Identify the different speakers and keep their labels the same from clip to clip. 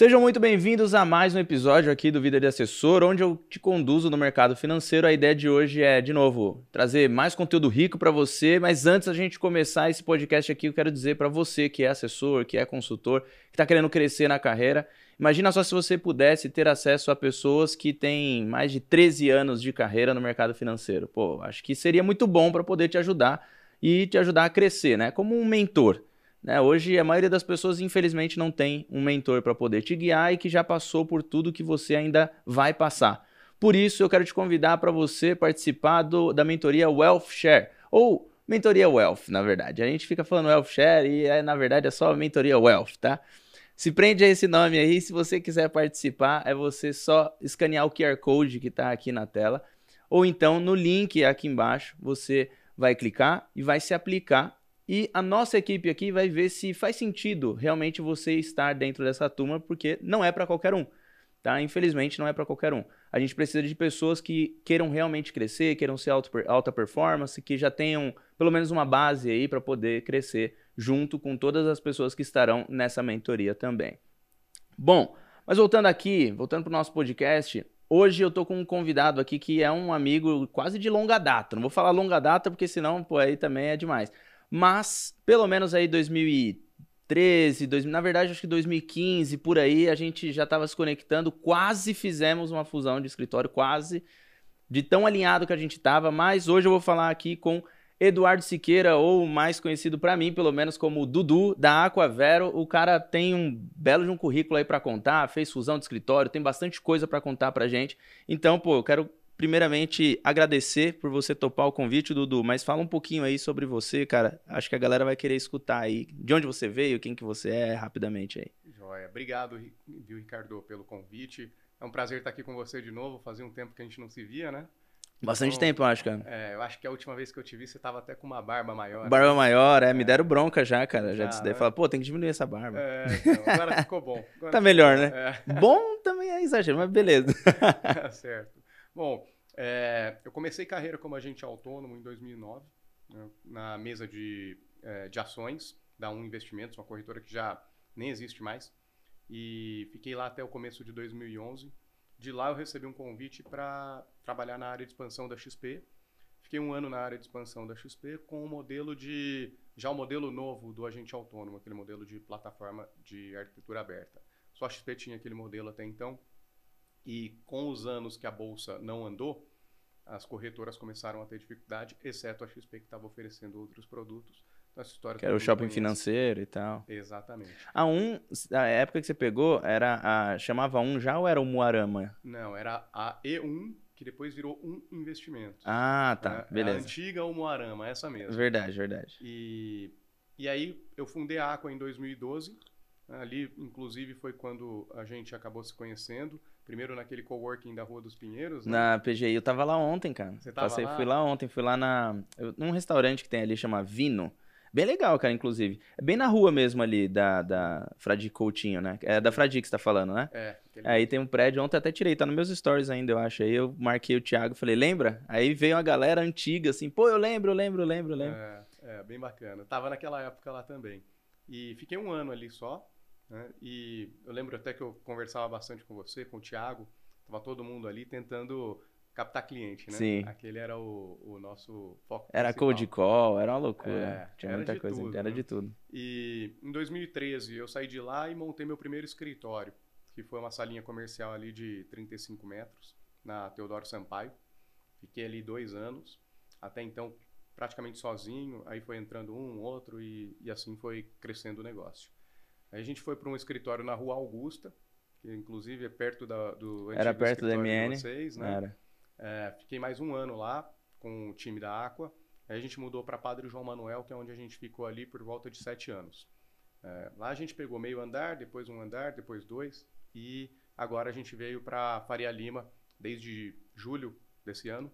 Speaker 1: Sejam muito bem-vindos a mais um episódio aqui do Vida de Assessor, onde eu te conduzo no mercado financeiro. A ideia de hoje é, de novo, trazer mais conteúdo rico para você. Mas antes da gente começar esse podcast aqui, eu quero dizer para você que é assessor, que é consultor, que está querendo crescer na carreira. Imagina só se você pudesse ter acesso a pessoas que têm mais de 13 anos de carreira no mercado financeiro. Pô, acho que seria muito bom para poder te ajudar e te ajudar a crescer, né? Como um mentor. Né? Hoje, a maioria das pessoas, infelizmente, não tem um mentor para poder te guiar e que já passou por tudo que você ainda vai passar. Por isso, eu quero te convidar para você participar do, da mentoria Wealth Share, ou mentoria Wealth, na verdade. A gente fica falando Wealth Share e, é, na verdade, é só mentoria Wealth, tá? Se prende a esse nome aí, se você quiser participar, é você só escanear o QR Code que está aqui na tela, ou então no link aqui embaixo, você vai clicar e vai se aplicar e a nossa equipe aqui vai ver se faz sentido realmente você estar dentro dessa turma, porque não é para qualquer um. Tá? Infelizmente, não é para qualquer um. A gente precisa de pessoas que queiram realmente crescer, queiram ser alta performance, que já tenham pelo menos uma base aí para poder crescer junto com todas as pessoas que estarão nessa mentoria também. Bom, mas voltando aqui, voltando para o nosso podcast, hoje eu estou com um convidado aqui que é um amigo quase de longa data. Não vou falar longa data porque senão pô, aí também é demais. Mas, pelo menos aí 2013, 2000, na verdade acho que 2015, por aí, a gente já estava se conectando, quase fizemos uma fusão de escritório, quase, de tão alinhado que a gente estava, mas hoje eu vou falar aqui com Eduardo Siqueira, ou mais conhecido para mim, pelo menos como Dudu, da Aquavero. O cara tem um belo de um currículo aí para contar, fez fusão de escritório, tem bastante coisa para contar pra gente. Então, pô, eu quero primeiramente agradecer por você topar o convite, Dudu, mas fala um pouquinho aí sobre você, cara. Acho que a galera vai querer escutar aí de onde você veio, quem que você é, rapidamente aí.
Speaker 2: Joia. Obrigado, viu, Ricardo, pelo convite. É um prazer estar aqui com você de novo. Fazia um tempo que a gente não se via, né?
Speaker 1: Bastante então, tempo, eu acho, cara.
Speaker 2: É, eu acho que a última vez que eu te vi, você tava até com uma barba maior.
Speaker 1: Barba né? maior, é, é, me deram bronca já, cara. Já, já disse, né? Fala, pô, tem que diminuir essa barba.
Speaker 2: É, então, agora ficou bom. Agora
Speaker 1: tá melhor, né? É. Bom também é exagero, mas beleza.
Speaker 2: certo. Bom, é, eu comecei carreira como agente autônomo em 2009, né, na mesa de, é, de ações da Um Investimentos, uma corretora que já nem existe mais. E fiquei lá até o começo de 2011. De lá eu recebi um convite para trabalhar na área de expansão da XP. Fiquei um ano na área de expansão da XP com o modelo de já o modelo novo do agente autônomo, aquele modelo de plataforma de arquitetura aberta. Só a XP tinha aquele modelo até então. E com os anos que a bolsa não andou, as corretoras começaram a ter dificuldade, exceto a XP que estava oferecendo outros produtos.
Speaker 1: Então, essa história que era o shopping conhece. financeiro e tal.
Speaker 2: Exatamente.
Speaker 1: A um, a época que você pegou, era a chamava um já ou era o Muarama?
Speaker 2: Não, era a E1 que depois virou um investimento.
Speaker 1: Ah, tá, né? beleza.
Speaker 2: A antiga o Moarama, essa mesmo.
Speaker 1: Verdade, verdade.
Speaker 2: E, e aí eu fundei a Aqua em 2012. Ali, inclusive, foi quando a gente acabou se conhecendo. Primeiro naquele coworking da Rua dos Pinheiros.
Speaker 1: Né? Na PGI. Eu tava lá ontem, cara.
Speaker 2: Você tava
Speaker 1: Passei,
Speaker 2: lá?
Speaker 1: Fui lá ontem, fui lá na, eu, num restaurante que tem ali, chama Vino. Bem legal, cara, inclusive. É bem na rua mesmo ali, da, da Fradique Coutinho, né? É da Fradique que você tá falando, né?
Speaker 2: É.
Speaker 1: Aí tem um prédio, ontem até tirei, tá nos meus stories ainda, eu acho. Aí eu marquei o Thiago, falei, lembra? Aí veio uma galera antiga, assim, pô, eu lembro, eu lembro, eu lembro, eu lembro.
Speaker 2: É, é, bem bacana. Tava naquela época lá também. E fiquei um ano ali só, né? E eu lembro até que eu conversava bastante com você, com o Thiago, tava todo mundo ali tentando captar cliente, né?
Speaker 1: Sim.
Speaker 2: Aquele era o, o nosso foco
Speaker 1: Era
Speaker 2: principal.
Speaker 1: cold call, era uma loucura.
Speaker 2: É,
Speaker 1: Tinha
Speaker 2: era
Speaker 1: muita coisa,
Speaker 2: tudo,
Speaker 1: era
Speaker 2: né?
Speaker 1: de tudo.
Speaker 2: E em 2013 eu saí de lá e montei meu primeiro escritório, que foi uma salinha comercial ali de 35 metros, na Teodoro Sampaio. Fiquei ali dois anos, até então praticamente sozinho, aí foi entrando um, outro e, e assim foi crescendo o negócio. Aí a gente foi para um escritório na Rua Augusta, que inclusive é perto da, do
Speaker 1: Era perto da MN.
Speaker 2: de vocês, né?
Speaker 1: Era.
Speaker 2: É, fiquei mais um ano lá com o time da Aqua. Aí a gente mudou para Padre João Manuel, que é onde a gente ficou ali por volta de sete anos. É, lá a gente pegou meio andar, depois um andar, depois dois. E agora a gente veio para Faria Lima desde julho desse ano.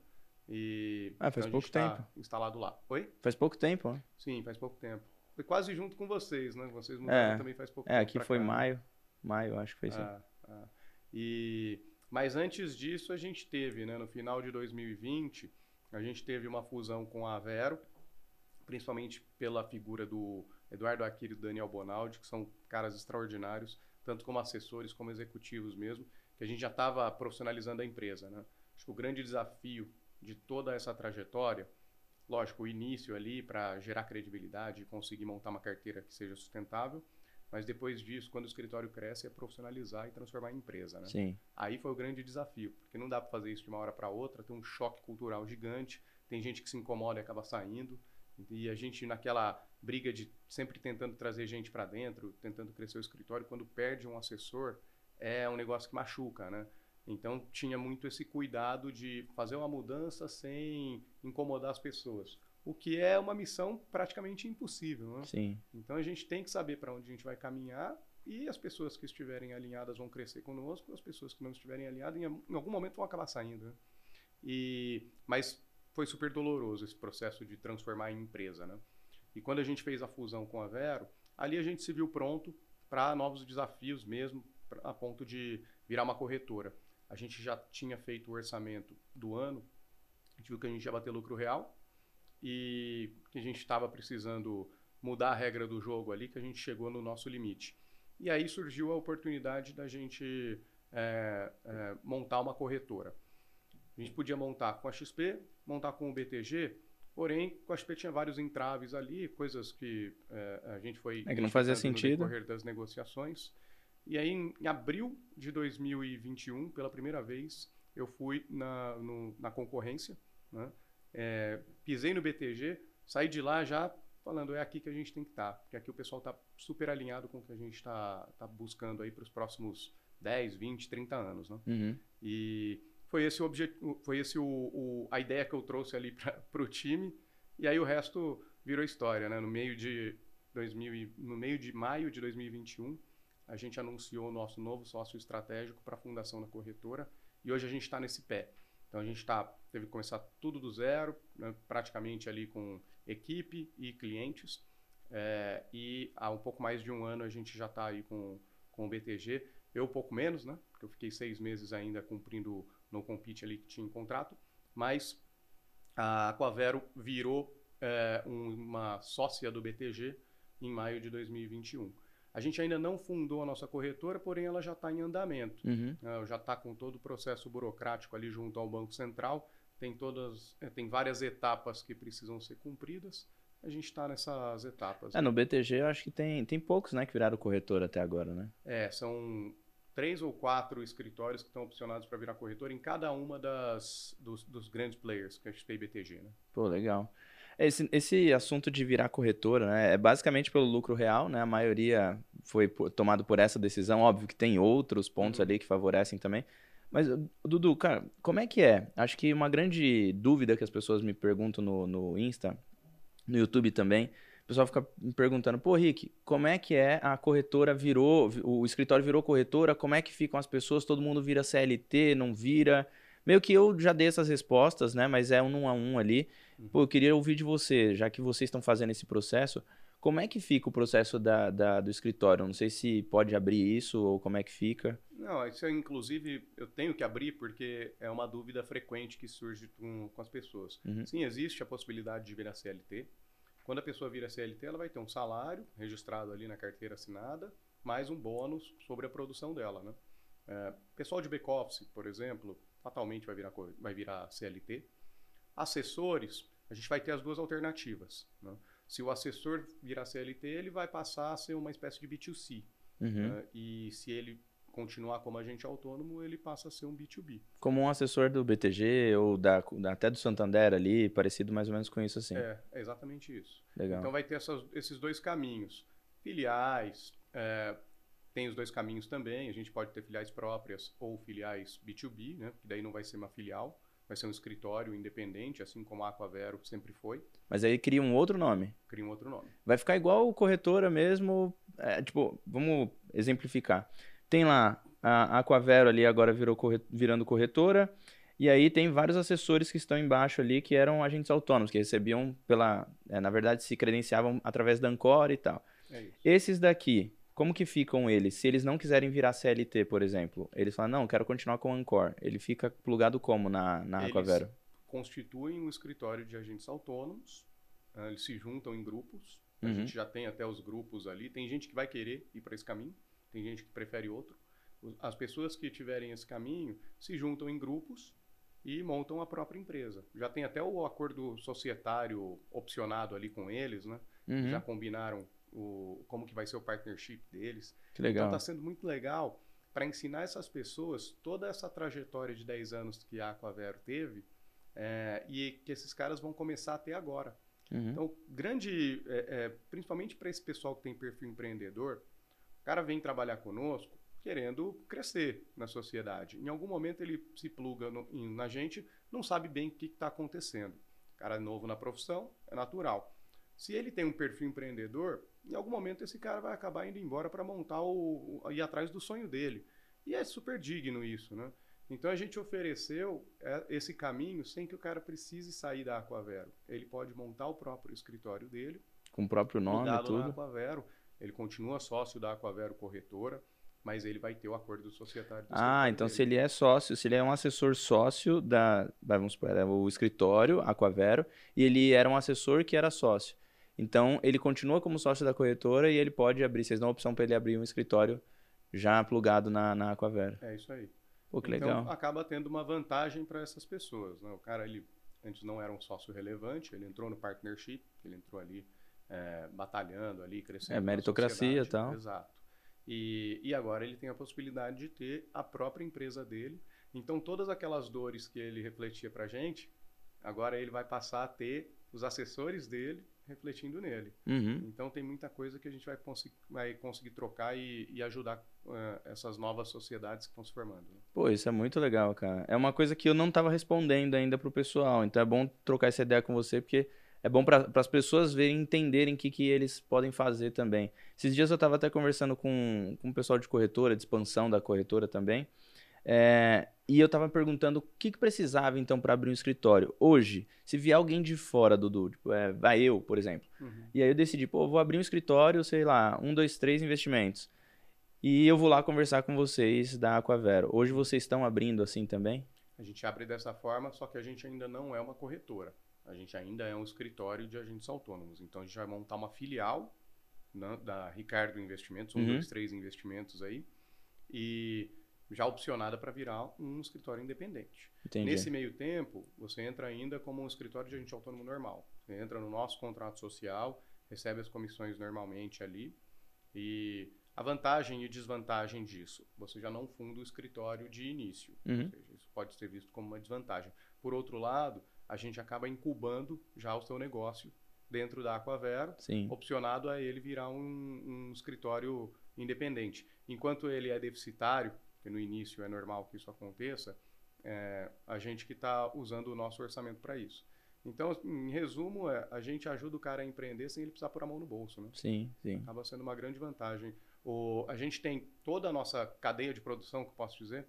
Speaker 2: E
Speaker 1: Ah, faz
Speaker 2: então a
Speaker 1: pouco
Speaker 2: tá
Speaker 1: tempo.
Speaker 2: instalado lá. Oi?
Speaker 1: Faz pouco tempo, ó.
Speaker 2: Sim, faz pouco tempo. Foi quase junto com vocês, né? Vocês mudaram
Speaker 1: É.
Speaker 2: também faz pouco
Speaker 1: É,
Speaker 2: tempo.
Speaker 1: aqui
Speaker 2: pra
Speaker 1: foi
Speaker 2: cá, né?
Speaker 1: maio. Maio, acho que foi isso.
Speaker 2: Ah, ah. E, mas antes disso, a gente teve, né, no final de 2020, a gente teve uma fusão com a Vero, principalmente pela figura do Eduardo Aquino e Daniel Bonaldi, que são caras extraordinários, tanto como assessores como executivos mesmo, que a gente já estava profissionalizando a empresa. Né? Acho que o grande desafio de toda essa trajetória, lógico, o início ali para gerar credibilidade e conseguir montar uma carteira que seja sustentável, mas depois disso, quando o escritório cresce, é profissionalizar e transformar em empresa, né?
Speaker 1: Sim.
Speaker 2: Aí foi o grande desafio, porque não dá para fazer isso de uma hora para outra, tem um choque cultural gigante, tem gente que se incomoda e acaba saindo, e a gente naquela briga de sempre tentando trazer gente para dentro, tentando crescer o escritório, quando perde um assessor, é um negócio que machuca, né? Então tinha muito esse cuidado de fazer uma mudança sem incomodar as pessoas o que é uma missão praticamente impossível. Né?
Speaker 1: Sim.
Speaker 2: Então a gente tem que saber para onde a gente vai caminhar e as pessoas que estiverem alinhadas vão crescer conosco, as pessoas que não estiverem alinhadas em, algum momento vão acabar saindo. Né? E mas foi super doloroso esse processo de transformar em empresa, né? E quando a gente fez a fusão com a Vero, ali a gente se viu pronto para novos desafios mesmo, a ponto de virar uma corretora. A gente já tinha feito o orçamento do ano, a gente viu que a gente ia bater lucro real, e que a gente estava precisando mudar a regra do jogo ali, que a gente chegou no nosso limite. E aí surgiu a oportunidade da gente é, é, montar uma corretora. A gente podia montar com a XP, montar com o BTG, porém com a XP tinha vários entraves ali, coisas que é, a gente foi
Speaker 1: é que não fazia sentido
Speaker 2: no decorrer das negociações. E aí em, abril de 2021, pela primeira vez, eu fui na, no, na concorrência, né? é, pisei no BTG, saí de lá já falando é aqui que a gente tem que estar, tá, porque aqui o pessoal está super alinhado com o que a gente está tá buscando aí para os próximos 10, 20, 30 anos, né?
Speaker 1: Uhum.
Speaker 2: E foi esse o objetivo, foi esse o, o, a ideia que eu trouxe ali para o time, e aí o resto virou história, né? No meio de 2000, no meio de maio de 2021, a gente anunciou o nosso novo sócio estratégico para a fundação da corretora, e hoje a gente está nesse pé. Então a gente tá, teve que começar tudo do zero, né, praticamente ali com equipe e clientes. É, e há um pouco mais de um ano a gente já está aí com, com o BTG. Eu um pouco menos, né? Porque eu fiquei seis meses ainda cumprindo no compete ali que tinha em contrato. Mas a Aquavero virou é, uma sócia do BTG em maio de 2021. A gente ainda não fundou a nossa corretora, porém ela já está em andamento.
Speaker 1: Uhum.
Speaker 2: Uh, já está com todo o processo burocrático ali junto ao Banco Central. Tem todas, é, tem várias etapas que precisam ser cumpridas. A gente está nessas etapas.
Speaker 1: É, no BTG eu acho que tem, tem poucos né, que viraram corretora até agora, né?
Speaker 2: É, são três ou quatro escritórios que estão opcionados para virar corretora em cada uma das, dos, dos grandes players que a gente tem BTG, né?
Speaker 1: Pô, legal. Esse, esse assunto de virar corretora, né, é basicamente pelo lucro real, né? A maioria foi por, tomado por essa decisão. Óbvio que tem outros pontos uhum. ali que favorecem também. Mas, Dudu, cara, como é que é? Acho que uma grande dúvida que as pessoas me perguntam no, no Insta, no YouTube também, o pessoal fica me perguntando, pô, Rick, como é que é a corretora virou, o escritório virou corretora, como é que ficam as pessoas, todo mundo vira CLT, não vira? Meio que eu já dei essas respostas, né? Mas é um a um ali. Uhum. Pô, eu queria ouvir de você, já que vocês estão fazendo esse processo, como é que fica o processo da, da, do escritório? Não sei se pode abrir isso ou como é que fica.
Speaker 2: Não, isso é, inclusive eu tenho que abrir porque é uma dúvida frequente que surge com, com as pessoas.
Speaker 1: Uhum.
Speaker 2: Sim, existe a possibilidade de virar CLT. Quando a pessoa vira CLT, ela vai ter um salário registrado ali na carteira assinada, mais um bônus sobre a produção dela, né? É, pessoal de back-office, por exemplo, fatalmente vai virar, vai virar CLT. Assessores, a gente vai ter as duas alternativas. Né? Se o assessor virar CLT, ele vai passar a ser uma espécie de B2C.
Speaker 1: Uhum.
Speaker 2: Né? E se ele continuar como agente autônomo, ele passa a ser um B2B.
Speaker 1: Como um assessor do BTG ou da, até do Santander ali, parecido mais ou menos com isso assim.
Speaker 2: É, é exatamente isso.
Speaker 1: Legal.
Speaker 2: Então vai ter essas, esses dois caminhos. Filiais, é, tem os dois caminhos também. A gente pode ter filiais próprias ou filiais B2B, né? que daí não vai ser uma filial vai ser um escritório independente, assim como a Aquavero sempre foi.
Speaker 1: Mas aí cria um outro nome.
Speaker 2: Cria um outro nome.
Speaker 1: Vai ficar igual corretora mesmo. É, tipo, vamos exemplificar. Tem lá a Aquavero ali agora virou virando corretora. E aí tem vários assessores que estão embaixo ali que eram agentes autônomos, que recebiam pela. É, na verdade, se credenciavam através da Ancora e tal.
Speaker 2: É
Speaker 1: Esses daqui, como que ficam eles? Se eles não quiserem virar CLT, por exemplo, eles falam, não, quero continuar com o Ancor. Ele fica plugado como na, na
Speaker 2: eles
Speaker 1: Aquavero?
Speaker 2: constituem um escritório de agentes autônomos, eles se juntam em grupos, a
Speaker 1: uhum.
Speaker 2: gente já tem até os grupos ali, tem gente que vai querer ir para esse caminho, tem gente que prefere outro. As pessoas que tiverem esse caminho se juntam em grupos e montam a própria empresa. Já tem até o acordo societário opcionado ali com eles, né? Uhum. Já combinaram o, como que vai ser o partnership deles.
Speaker 1: Que legal.
Speaker 2: Então está sendo muito legal para ensinar essas pessoas toda essa trajetória de 10 anos que a Aquavero teve é, e que esses caras vão começar a ter agora. Uhum. Então, grande, é, é, principalmente para esse pessoal que tem perfil empreendedor, o cara vem trabalhar conosco querendo crescer na sociedade. Em algum momento ele se pluga no, na gente, não sabe bem o que está acontecendo. O cara é novo na profissão, é natural. Se ele tem um perfil empreendedor, em algum momento esse cara vai acabar indo embora para montar o, o ir atrás do sonho dele. E é super digno isso, né? Então a gente ofereceu é, esse caminho sem que o cara precise sair da Aquavero. Ele pode montar o próprio escritório dele.
Speaker 1: Com o próprio nome e tudo.
Speaker 2: Aquavero. Ele continua sócio da Aquavero Corretora, mas ele vai ter o acordo societário.
Speaker 1: ah, então dele. se ele é sócio, se ele é um assessor sócio da, vamos supor, é o escritório Aquavero, e ele era um assessor que era sócio. Então ele continua como sócio da corretora e ele pode abrir, vocês dão a opção para ele abrir um escritório já plugado na, na Aquavero.
Speaker 2: É isso aí.
Speaker 1: Pô, que
Speaker 2: então,
Speaker 1: legal.
Speaker 2: acaba tendo uma vantagem para essas pessoas. Né? O cara, ele antes não era um sócio relevante, ele entrou no partnership, ele entrou ali é, batalhando, ali, crescendo.
Speaker 1: É, meritocracia e tal.
Speaker 2: Exato. E, e agora ele tem a possibilidade de ter a própria empresa dele. Então, todas aquelas dores que ele refletia para gente, agora ele vai passar a ter os assessores dele refletindo nele.
Speaker 1: Uhum.
Speaker 2: Então tem muita coisa que a gente vai, vai conseguir trocar e, e ajudar uh, essas novas sociedades que estão se formando. Né?
Speaker 1: Pô, isso é muito legal, cara. É uma coisa que eu não estava respondendo ainda pro pessoal, então é bom trocar essa ideia com você, porque é bom para as pessoas verem, entenderem o que, que eles podem fazer também. Esses dias eu estava até conversando com, com o pessoal de corretora, de expansão da corretora também, é, e eu tava perguntando o que, que precisava então para abrir um escritório. Hoje, se vier alguém de fora, Dudu, tipo, é, vai eu, por exemplo. Uhum. E aí eu decidi, pô, vou abrir um escritório, sei lá, um, dois, três investimentos. E eu vou lá conversar com vocês da Aquavero. Hoje vocês estão abrindo assim também?
Speaker 2: A gente abre dessa forma, só que a gente ainda não é uma corretora. A gente ainda é um escritório de agentes autônomos. Então a gente vai montar uma filial né, da Ricardo Investimentos, um, uhum. dois, três investimentos aí. E já opcionada para virar um escritório independente.
Speaker 1: Entendi.
Speaker 2: Nesse meio tempo, você entra ainda como um escritório de agente autônomo normal. Você entra no nosso contrato social, recebe as comissões normalmente ali. E a vantagem e desvantagem disso, você já não funda o escritório de início.
Speaker 1: Uhum.
Speaker 2: Seja, isso pode ser visto como uma desvantagem. Por outro lado, a gente acaba incubando já o seu negócio dentro da Aquavero,
Speaker 1: Sim.
Speaker 2: opcionado a ele virar um, um escritório independente. Enquanto ele é deficitário, que no início é normal que isso aconteça, é, a gente que está usando o nosso orçamento para isso. Então, em resumo, é, a gente ajuda o cara a empreender sem ele precisar pôr a mão no bolso, né?
Speaker 1: Sim, sim.
Speaker 2: Acaba sendo uma grande vantagem. O, a gente tem toda a nossa cadeia de produção, que eu posso dizer,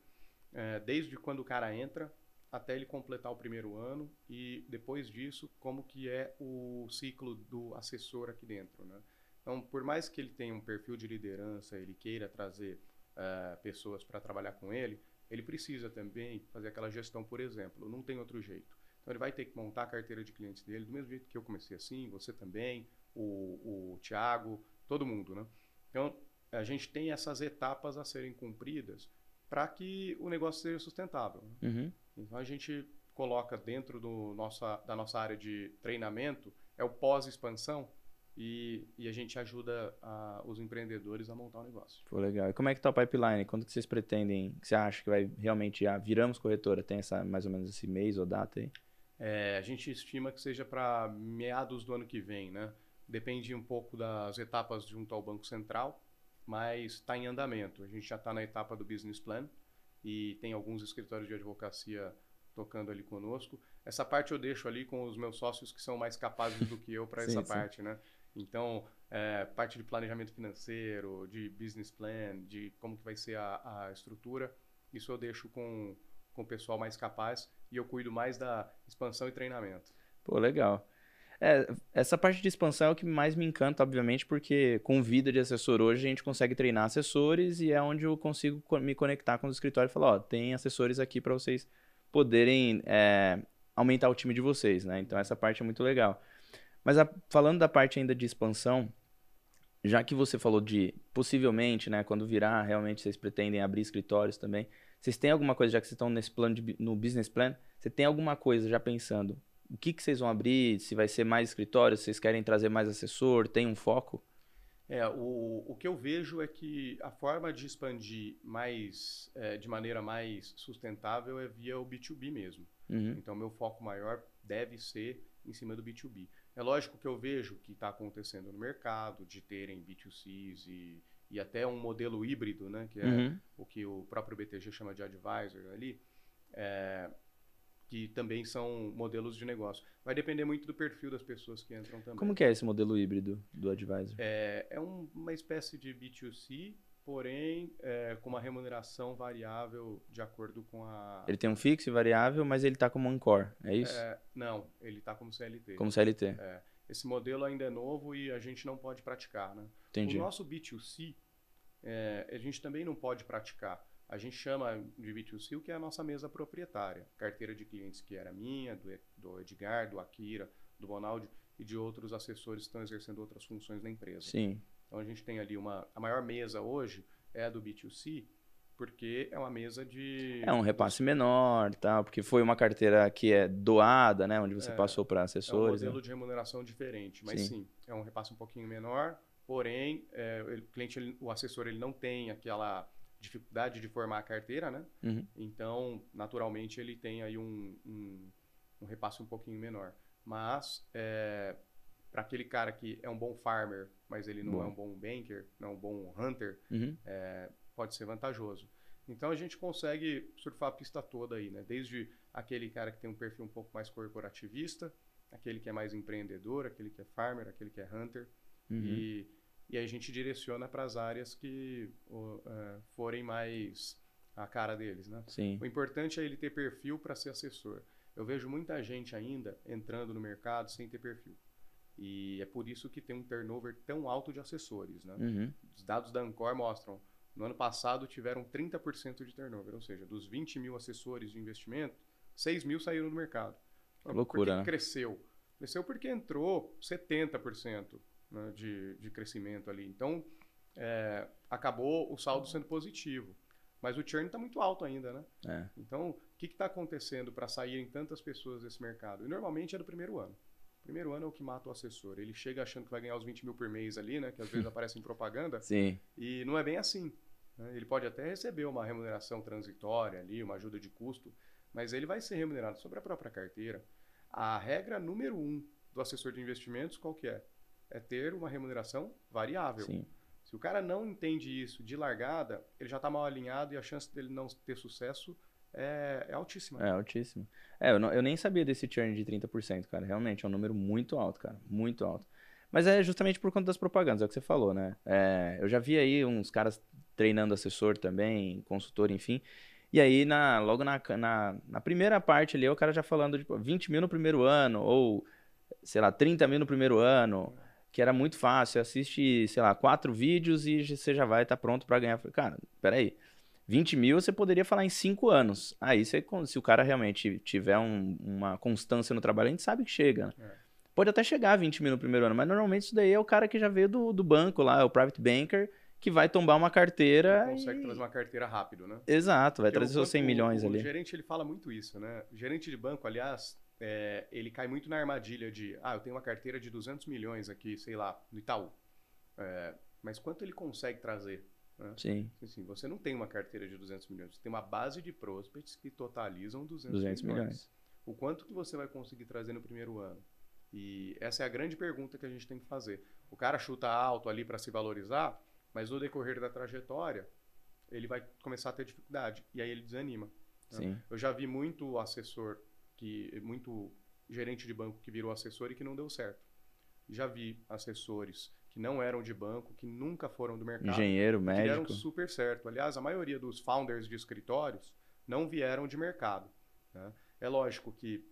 Speaker 2: é, desde quando o cara entra até ele completar o primeiro ano e depois disso, como que é o ciclo do assessor aqui dentro, né? Então, por mais que ele tenha um perfil de liderança, ele queira trazer uh, pessoas para trabalhar com ele, ele precisa também fazer aquela gestão, por exemplo. Não tem outro jeito. Então ele vai ter que montar a carteira de clientes dele, do mesmo jeito que eu comecei assim, você também, o, o Tiago, todo mundo, né? Então a gente tem essas etapas a serem cumpridas para que o negócio seja sustentável.
Speaker 1: Né? Uhum.
Speaker 2: Então a gente coloca dentro do nossa, da nossa área de treinamento é o pós-expansão, e, e a gente ajuda a, os empreendedores a montar o um negócio.
Speaker 1: Pô, legal. E como é que tá o pipeline? Quando que vocês pretendem, que você acha que vai realmente, já viramos corretora? Tem essa, mais ou menos esse mês ou data aí?
Speaker 2: É, a gente estima que seja para meados do ano que vem, né? Depende um pouco das etapas junto ao Banco Central, mas está em andamento. A gente já está na etapa do business plan e tem alguns escritórios de advocacia tocando ali conosco. Essa parte eu deixo ali com os meus sócios que são mais capazes do que eu para essa sim. parte, né? Então, é, parte de planejamento financeiro, de business plan, de como que vai ser a, a estrutura, isso eu deixo com, com o pessoal mais capaz e eu cuido mais da expansão e treinamento.
Speaker 1: Pô, legal. É, essa parte de expansão é o que mais me encanta, obviamente, porque com vida de assessor hoje a gente consegue treinar assessores e é onde eu consigo me conectar com os escritórios e falar, ó, tem assessores aqui para vocês poderem é, aumentar o time de vocês, né? Então essa parte é muito legal. Mas a, falando da parte ainda de expansão, já que você falou de possivelmente, né, quando virar, realmente vocês pretendem abrir escritórios também. Vocês têm alguma coisa, já que vocês estão nesse plano de, no business plan, você tem alguma coisa já pensando? O que, que vocês vão abrir? Se vai ser mais escritórios? Se vocês querem trazer mais assessor? Tem um foco?
Speaker 2: É, o, o que eu vejo é que a forma de expandir mais, é, de maneira mais sustentável é via o B2B mesmo.
Speaker 1: Uhum.
Speaker 2: Então, meu foco maior deve ser em cima do B2B. É lógico que eu vejo que está acontecendo no mercado, de terem B2Cs e, e até um modelo híbrido, né, que é
Speaker 1: Uhum.
Speaker 2: o que o próprio BTG chama de advisor ali, é, que também são modelos de negócio. Vai depender muito do perfil das pessoas que entram também.
Speaker 1: Como que é esse modelo híbrido do advisor?
Speaker 2: É, é um- uma espécie de B2C, porém é, com uma remuneração variável de acordo com a.
Speaker 1: Ele tem um fixo e variável, mas ele tá como Encore, é isso?
Speaker 2: É, não, ele está como CLT.
Speaker 1: Como CLT.
Speaker 2: É, esse modelo ainda é novo e a gente não pode praticar, né?
Speaker 1: Entendi.
Speaker 2: O nosso B2C, é, a gente também não pode praticar. A gente chama de B2C o que é a nossa mesa proprietária. Carteira de clientes que era minha, do, do Edgar, do Akira, do Bonaldi e de outros assessores que estão exercendo outras funções na empresa.
Speaker 1: Sim.
Speaker 2: Então a gente tem ali uma. A maior mesa hoje é a do B2C, porque é uma mesa de.
Speaker 1: É um repasse menor, tal, porque foi uma carteira que é doada, né, onde você
Speaker 2: É,
Speaker 1: passou para
Speaker 2: É um
Speaker 1: assessores. né?
Speaker 2: modelo de remuneração diferente, mas
Speaker 1: Sim.
Speaker 2: sim, é um repasse um pouquinho menor, porém, é, o cliente, ele- o assessor, ele não tem aquela dificuldade de formar a carteira, né?
Speaker 1: Uhum.
Speaker 2: Então, naturalmente, ele tem aí um, um, um repasse um pouquinho menor. Mas, para aquele cara que é um bom farmer, mas ele não
Speaker 1: Bom.
Speaker 2: é um bom banker, não é um bom hunter,
Speaker 1: Uhum.
Speaker 2: pode ser vantajoso. Então a gente consegue surfar a pista toda aí, né? Desde aquele cara que tem um perfil um pouco mais corporativista, aquele que é mais empreendedor, aquele que é farmer, aquele que é hunter,
Speaker 1: Uhum.
Speaker 2: e, e aí a gente direciona para as áreas que eh, forem mais a cara deles, né?
Speaker 1: Sim.
Speaker 2: O importante é ele ter perfil para ser assessor. Eu vejo muita gente ainda entrando no mercado sem ter perfil. E é por isso que tem um turnover tão alto de assessores, né?
Speaker 1: Uhum.
Speaker 2: Os dados da Ancor mostram, no ano passado tiveram 30% de turnover, ou seja, dos 20 mil assessores de investimento, 6 mil saíram do mercado. Por
Speaker 1: Loucura,
Speaker 2: que
Speaker 1: né?
Speaker 2: cresceu? Cresceu porque entrou 70% né, de, de crescimento ali. Então, é, acabou o saldo sendo positivo. Mas o churn está muito alto ainda, né?
Speaker 1: É.
Speaker 2: Então, o que está acontecendo para saírem tantas pessoas desse mercado? E normalmente é do primeiro ano. Primeiro ano é o que mata o assessor. Ele chega achando que vai ganhar os 20 mil por mês ali, né? Que às vezes aparece em propaganda.
Speaker 1: Sim.
Speaker 2: E não é bem assim. né? Ele pode até receber uma remuneração transitória ali, uma ajuda de custo, mas ele vai ser remunerado sobre a própria carteira. A regra número um do assessor de investimentos, qual que é? É ter uma remuneração variável.
Speaker 1: Sim.
Speaker 2: Se o cara não entende isso de largada, ele já está mal alinhado e a chance dele não ter sucesso é, é altíssima.
Speaker 1: É altíssimo. É, eu, não- eu nem sabia desse churn de 30%, cara. Realmente é um número muito alto, cara. Muito alto. Mas é justamente por conta das propagandas, é o que você falou, né? É, eu já vi aí uns caras treinando assessor também, consultor, enfim. E aí, na, logo na, na, na primeira parte ali, o cara já falando, tipo, 20 mil no primeiro ano, ou, sei lá, 30 mil no primeiro ano, que era muito fácil. Assiste, sei lá, quatro vídeos e você já vai estar pronto para ganhar. Cara, peraí. 20 mil você poderia falar em 5 anos. Aí, você, se o cara realmente tiver um- uma constância no trabalho, a gente sabe que chega. né?
Speaker 2: É.
Speaker 1: Pode até chegar a 20 mil no primeiro ano, mas normalmente isso daí é o cara que já veio do, do banco lá, é o private banker, que vai tombar uma carteira.
Speaker 2: Consegue
Speaker 1: e-
Speaker 2: trazer uma carteira rápido, né?
Speaker 1: Exato, vai
Speaker 2: Porque
Speaker 1: trazer seus 100
Speaker 2: banco-
Speaker 1: milhões
Speaker 2: o,
Speaker 1: ali.
Speaker 2: O gerente ele fala muito isso, né? O gerente de banco, aliás, é, ele cai muito na armadilha de, ah, eu tenho uma carteira de 200 milhões aqui, sei lá, no Itaú. É, mas quanto ele consegue trazer? Né?
Speaker 1: Sim,
Speaker 2: Assim, você não tem uma carteira de 200 milhões, você tem uma base de prospects que totalizam 200,
Speaker 1: 200
Speaker 2: milhões.
Speaker 1: milhões.
Speaker 2: O quanto que você vai conseguir trazer no primeiro ano? E essa é a grande pergunta que a gente tem que fazer. O cara chuta alto ali para se valorizar, mas no decorrer da trajetória, ele vai começar a ter dificuldade e aí ele desanima.
Speaker 1: sim.
Speaker 2: Eu já vi muito assessor que muito gerente de banco que virou assessor e que não deu certo. Já vi assessores que não eram de banco, que nunca foram do mercado,
Speaker 1: Engenheiro,
Speaker 2: que deram
Speaker 1: médico.
Speaker 2: super certo. Aliás, a maioria dos founders de escritórios não vieram de mercado. né? É lógico que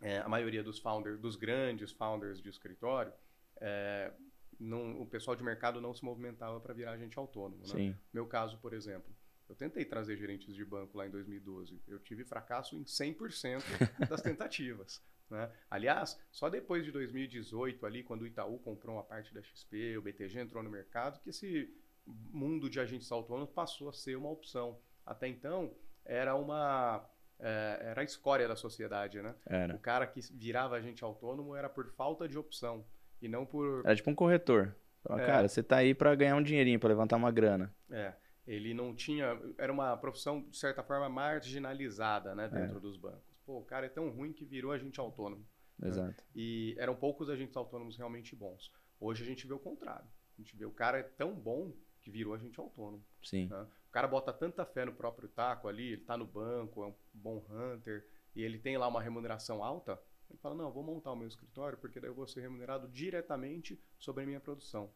Speaker 2: é, a maioria dos founders, dos grandes founders de escritório, é, não- o pessoal de mercado não se movimentava para virar agente autônomo. Né?
Speaker 1: Sim.
Speaker 2: Meu caso, por exemplo, eu tentei trazer gerentes de banco lá em 2012. Eu tive fracasso em 100% das tentativas. Né? Aliás, só depois de 2018, ali, quando o Itaú comprou uma parte da XP, o BTG entrou no mercado, que esse mundo de agentes autônomos passou a ser uma opção. Até então, era uma é, era a escória da sociedade, né?
Speaker 1: Era.
Speaker 2: O cara que virava agente autônomo era por falta de opção e não por.
Speaker 1: Era tipo um corretor.
Speaker 2: É.
Speaker 1: Cara, você tá aí pra ganhar um dinheirinho, pra levantar uma grana.
Speaker 2: É, ele não tinha. Era uma profissão, de certa forma, marginalizada, né? Dentro dos bancos. Pô, o cara é tão ruim que virou agente autônomo.
Speaker 1: Exato.
Speaker 2: E eram poucos agentes autônomos realmente bons. Hoje a gente vê o contrário. A gente vê o cara é tão bom que virou agente autônomo.
Speaker 1: Sim.
Speaker 2: né? O cara bota tanta fé no próprio taco ali, ele tá no banco, é um bom hunter, e ele tem lá uma remuneração alta, ele fala, não, vou montar o meu escritório, porque daí eu vou ser remunerado diretamente sobre a minha produção.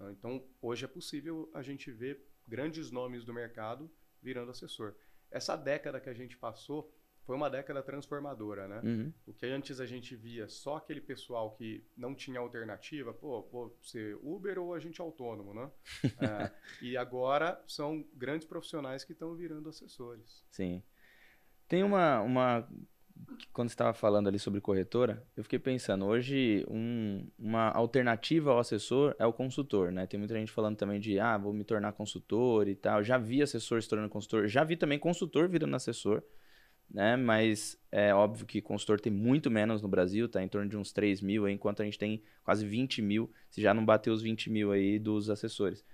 Speaker 2: né? Então, hoje é possível a gente ver grandes nomes do mercado virando assessor. Essa década que a gente passou foi uma década transformadora, né?
Speaker 1: Uhum.
Speaker 2: O que antes a gente via só aquele pessoal que não tinha alternativa, pô, vou ser Uber ou agente autônomo, né? É, e agora são grandes profissionais que estão virando assessores.
Speaker 1: Sim. Tem uma, uma. Quando você estava falando ali sobre corretora, eu fiquei pensando, hoje um- uma alternativa ao assessor é o consultor, né? Tem muita gente falando também de, ah, vou me tornar consultor e tal. Já vi assessor se tornando consultor, já vi também consultor virando assessor, né? Mas é óbvio que consultor tem muito menos no Brasil, tá em torno de uns 3 mil, enquanto a gente tem quase 20 mil, se já não bateu os 20 mil aí dos assessores.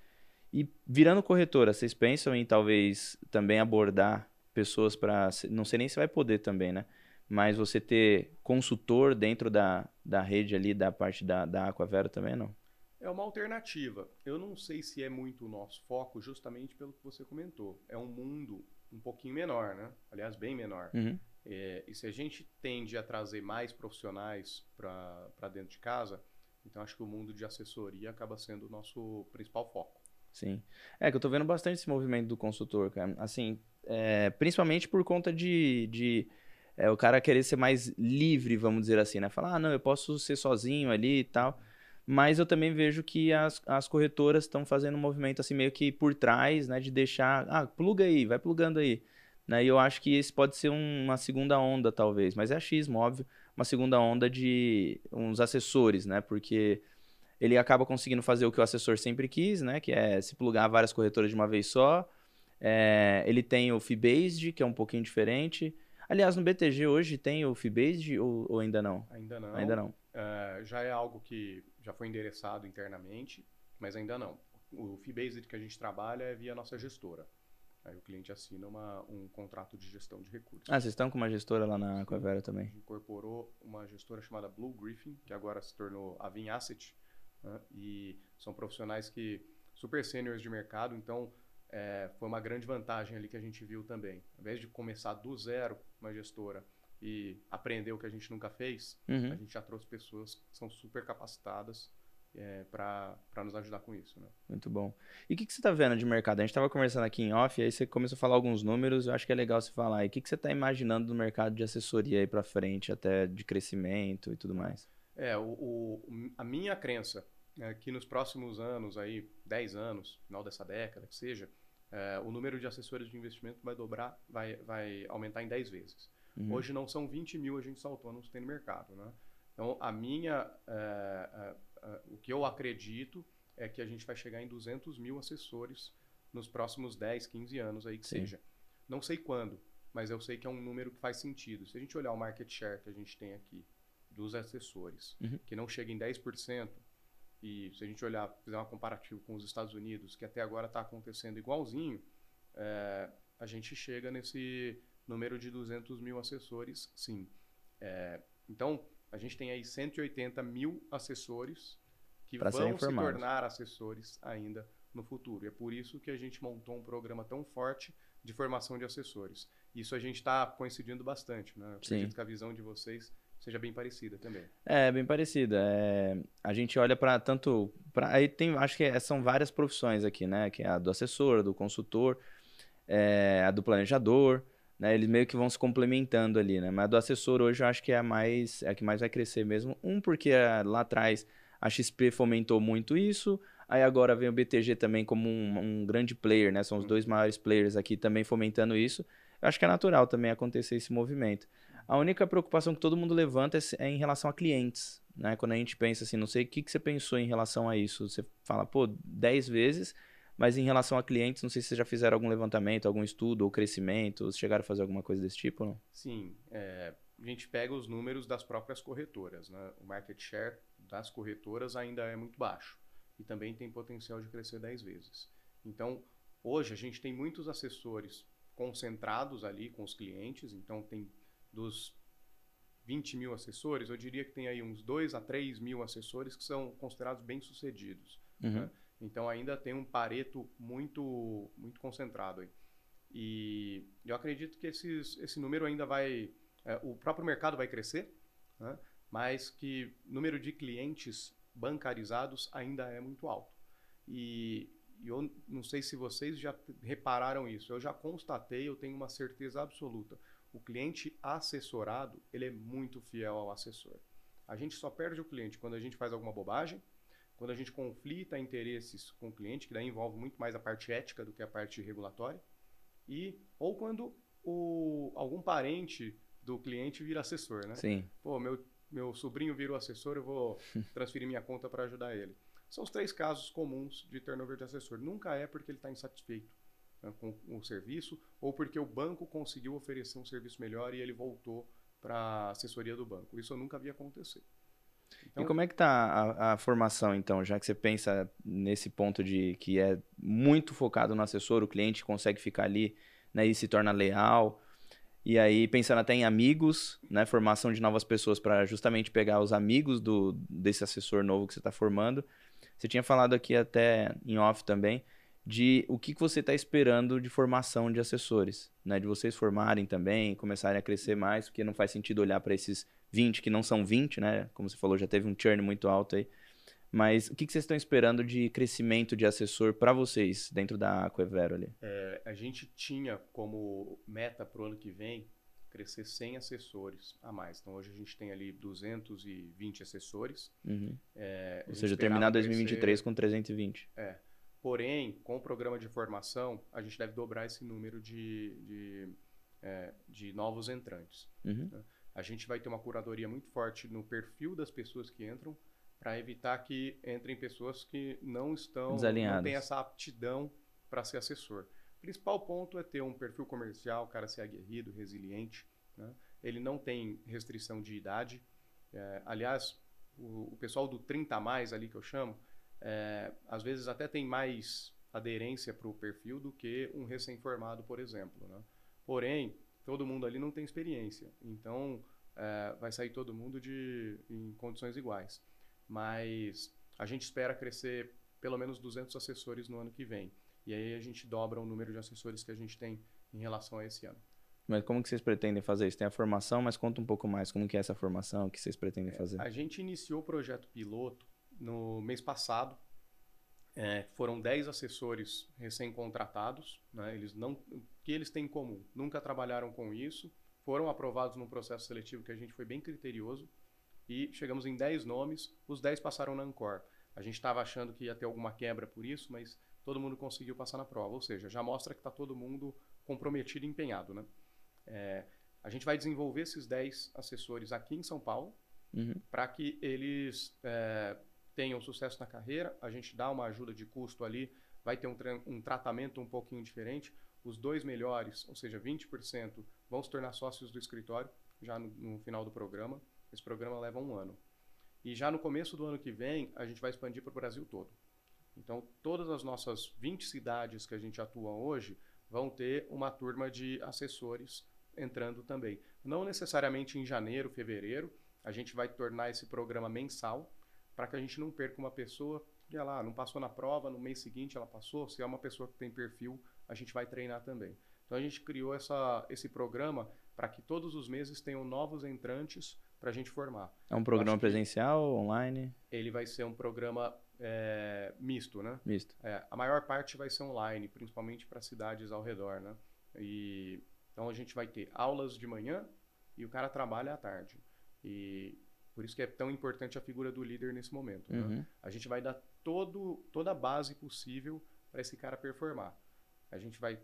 Speaker 1: E virando corretora, vocês pensam em talvez também abordar pessoas para. Não sei nem se vai poder também, né? Mas você ter consultor dentro da, da rede ali, da parte da, da Aquavero também, não?
Speaker 2: É uma alternativa. Eu não sei se é muito o nosso foco, justamente pelo que você comentou. É um mundo um pouquinho menor, né? Aliás, bem menor.
Speaker 1: Uhum.
Speaker 2: É, e se a gente tende a trazer mais profissionais para dentro de casa, então acho que o mundo de assessoria acaba sendo o nosso principal foco.
Speaker 1: Sim. É que eu tô vendo bastante esse movimento do consultor, cara. Assim, é, principalmente por conta de, de é, o cara querer ser mais livre, vamos dizer assim, né? Falar, ah, não, eu posso ser sozinho ali e tal. Mas eu também vejo que as, as corretoras estão fazendo um movimento assim meio que por trás, né? De deixar, ah, pluga aí, vai plugando aí. Né? E eu acho que esse pode ser um- uma segunda onda, talvez. Mas é achismo, óbvio. Uma segunda onda de uns assessores, né? Porque ele acaba conseguindo fazer o que o assessor sempre quis, né? Que é se plugar várias corretoras de uma vez só. É, ele tem o Fee-Based, que é um pouquinho diferente. Aliás, no BTG hoje tem o Fee-Based ou, ou ainda não?
Speaker 2: Ainda não.
Speaker 1: Ainda não.
Speaker 2: É, já é algo que já foi endereçado internamente, mas ainda não. O fee-based que a gente trabalha é via nossa gestora. Aí o cliente assina uma, um contrato de gestão de recursos.
Speaker 1: Ah, vocês estão com uma gestora lá na Aquavera
Speaker 2: A
Speaker 1: também.
Speaker 2: gente incorporou uma gestora chamada Blue Griffin, que agora se tornou a Vin Asset, né? e são profissionais que super seniors de mercado, então é, foi uma grande vantagem ali que a gente viu também. Ao invés de começar do zero uma gestora e aprender o que a gente nunca fez,
Speaker 1: Uhum.
Speaker 2: a gente já trouxe pessoas que são super capacitadas é, para nos ajudar com isso. Né?
Speaker 1: Muito bom. E o que, que você está vendo de mercado? A gente estava conversando aqui em off, aí você começou a falar alguns números, eu acho que é legal você falar. E o que, que você está imaginando do mercado de assessoria aí para frente, até de crescimento e tudo mais?
Speaker 2: É, o, o- a minha crença é que nos próximos anos, aí, 10 anos, final dessa década, que seja, é, o número de assessores de investimento vai dobrar, vai, vai aumentar em 10 vezes.
Speaker 1: Uhum.
Speaker 2: Hoje não são 20 mil agentes autônomos que tem no mercado. Né? Então, a minha, é, é, é, o que eu acredito é que a gente vai chegar em 200 mil assessores nos próximos 10, 15 anos aí que
Speaker 1: Sim.
Speaker 2: seja. Não sei quando, mas eu sei que é um número que faz sentido. Se a gente olhar o market share que a gente tem aqui dos assessores,
Speaker 1: Uhum.
Speaker 2: que não chega em 10%, e se a gente olhar, fizer um comparativo com os Estados Unidos, que até agora está acontecendo igualzinho, é, a gente chega nesse número de 200 mil assessores, sim. É, então, a gente tem aí 180 mil assessores que
Speaker 1: Pra
Speaker 2: vão se tornar assessores ainda no futuro. E é por isso que a gente montou um programa tão forte de formação de assessores. Isso a gente está coincidindo bastante, né? Eu
Speaker 1: Sim.
Speaker 2: acredito que a visão de vocês seja bem parecida também.
Speaker 1: É, bem parecida. É, a gente olha para tanto. Pra, aí tem, acho que é- são várias profissões aqui, né? Que é a do assessor, do consultor, é, a do planejador, né? Eles meio que vão se complementando ali, né? Mas a do assessor hoje eu acho que é a mais, é a que mais vai crescer mesmo. Um, porque ah, lá atrás a XP fomentou muito isso. Aí agora vem o BTG também como um, um grande player, né? São os dois maiores players aqui também fomentando isso. Eu acho que é natural também acontecer esse movimento. A única preocupação que todo mundo levanta é, é em relação a clientes. Né? Quando a gente pensa assim, não sei o que, que você pensou em relação a isso. Você fala, pô, 10 vezes, mas em relação a clientes, não sei se vocês já fizeram algum levantamento, algum estudo ou crescimento, ou chegaram a fazer alguma coisa desse tipo não?
Speaker 2: Sim. É, a gente pega os números das próprias corretoras. Né? O market share das corretoras ainda é muito baixo e também tem potencial de crescer 10 vezes. Então, hoje a gente tem muitos assessores concentrados ali com os clientes, então tem dos 20 mil assessores, eu diria que tem aí uns 2 a 3 mil assessores que são considerados bem-sucedidos. Uhum. Né? Então ainda tem um pareto muito, muito concentrado aí. E eu acredito que esses, esse número ainda vai é, o próprio mercado vai crescer, né? mas que número de clientes bancarizados ainda é muito alto. E, e eu não sei se vocês já repararam isso, eu já constatei, eu tenho uma certeza absoluta. O cliente assessorado, ele é muito fiel ao assessor. A gente só perde o cliente quando a gente faz alguma bobagem, quando a gente conflita interesses com o cliente, que daí envolve muito mais a parte ética do que a parte regulatória, e ou quando o, algum parente do cliente vira assessor, né?
Speaker 1: Sim.
Speaker 2: Pô, meu, meu sobrinho virou assessor, eu vou transferir minha conta para ajudar ele. São os três casos comuns de turnover de assessor. Nunca é porque ele está insatisfeito né, com o serviço ou porque o banco conseguiu oferecer um serviço melhor e ele voltou para a assessoria do banco. Isso eu nunca vi acontecer.
Speaker 1: Então, e como é que está a, a, formação, então, já que você pensa nesse ponto de que é muito focado no assessor, o cliente consegue ficar ali né, e se torna leal, e aí, pensando até em amigos, né? Formação de novas pessoas para justamente pegar os amigos do, desse assessor novo que você está formando. Você tinha falado aqui até em off também de o que, que você está esperando de formação de assessores, né? De vocês formarem também, começarem a crescer mais, porque não faz sentido olhar para esses 20 que não são 20, né? Como você falou, já teve um churn muito alto aí. Mas o que, que vocês estão esperando de crescimento de assessor para vocês dentro da Aquevero ali?
Speaker 2: É, a gente tinha como meta para o ano que vem crescer 100 assessores a mais. Então hoje a gente tem ali 220 assessores.
Speaker 1: Uhum. É, Ou seja, terminar 2023 crescer, com 320.
Speaker 2: É. Porém, com o programa de formação, a gente deve dobrar esse número de, de, é, de novos entrantes.
Speaker 1: Uhum. Né?
Speaker 2: A gente vai ter uma curadoria muito forte no perfil das pessoas que entram para evitar que entrem pessoas que não estão, não têm essa aptidão para ser assessor. O principal ponto é ter um perfil comercial, o cara ser aguerrido, resiliente. Né? Ele não tem restrição de idade. É, aliás, o, o, pessoal do 30 a mais ali que eu chamo, é, às vezes até tem mais aderência para o perfil do que um recém-formado, por exemplo. Né? Porém, todo mundo ali não tem experiência. Então, é, vai sair todo mundo de, em condições iguais mas a gente espera crescer pelo menos 200 assessores no ano que vem. E aí a gente dobra o número de assessores que a gente tem em relação a esse ano.
Speaker 1: Mas como que vocês pretendem fazer isso? Tem a formação, mas conta um pouco mais. Como que é essa formação? O que vocês pretendem é, fazer?
Speaker 2: A gente iniciou o projeto piloto no mês passado. É, foram 10 assessores recém-contratados. Né? Eles não, que eles têm em comum? Nunca trabalharam com isso. Foram aprovados num processo seletivo que a gente foi bem criterioso e chegamos em 10 nomes, os 10 passaram na Ancor. A gente estava achando que ia ter alguma quebra por isso, mas todo mundo conseguiu passar na prova. Ou seja, já mostra que está todo mundo comprometido e empenhado. Né? É, a gente vai desenvolver esses 10 assessores aqui em São Paulo
Speaker 1: uhum.
Speaker 2: para que eles é, tenham sucesso na carreira. A gente dá uma ajuda de custo ali, vai ter um, um tratamento um pouquinho diferente. Os dois melhores, ou seja, 20%, vão se tornar sócios do escritório já no, no final do programa. Esse programa leva um ano. E já no começo do ano que vem, a gente vai expandir para o Brasil todo. Então, todas as nossas 20 cidades que a gente atua hoje vão ter uma turma de assessores entrando também. Não necessariamente em janeiro, fevereiro, a gente vai tornar esse programa mensal para que a gente não perca uma pessoa que ela não passou na prova, no mês seguinte ela passou. Se é uma pessoa que tem perfil, a gente vai treinar também. Então a gente criou essa, esse programa para que todos os meses tenham novos entrantes para a gente formar.
Speaker 1: É um programa presencial, online?
Speaker 2: Ele vai ser um programa é, misto, né?
Speaker 1: Misto.
Speaker 2: É, a maior parte vai ser online, principalmente para cidades ao redor, né? E, então a gente vai ter aulas de manhã e o cara trabalha à tarde. E por isso que é tão importante a figura do líder nesse momento. Né?
Speaker 1: Uhum.
Speaker 2: Né? A gente vai dar todo, toda a base possível para esse cara performar. A gente vai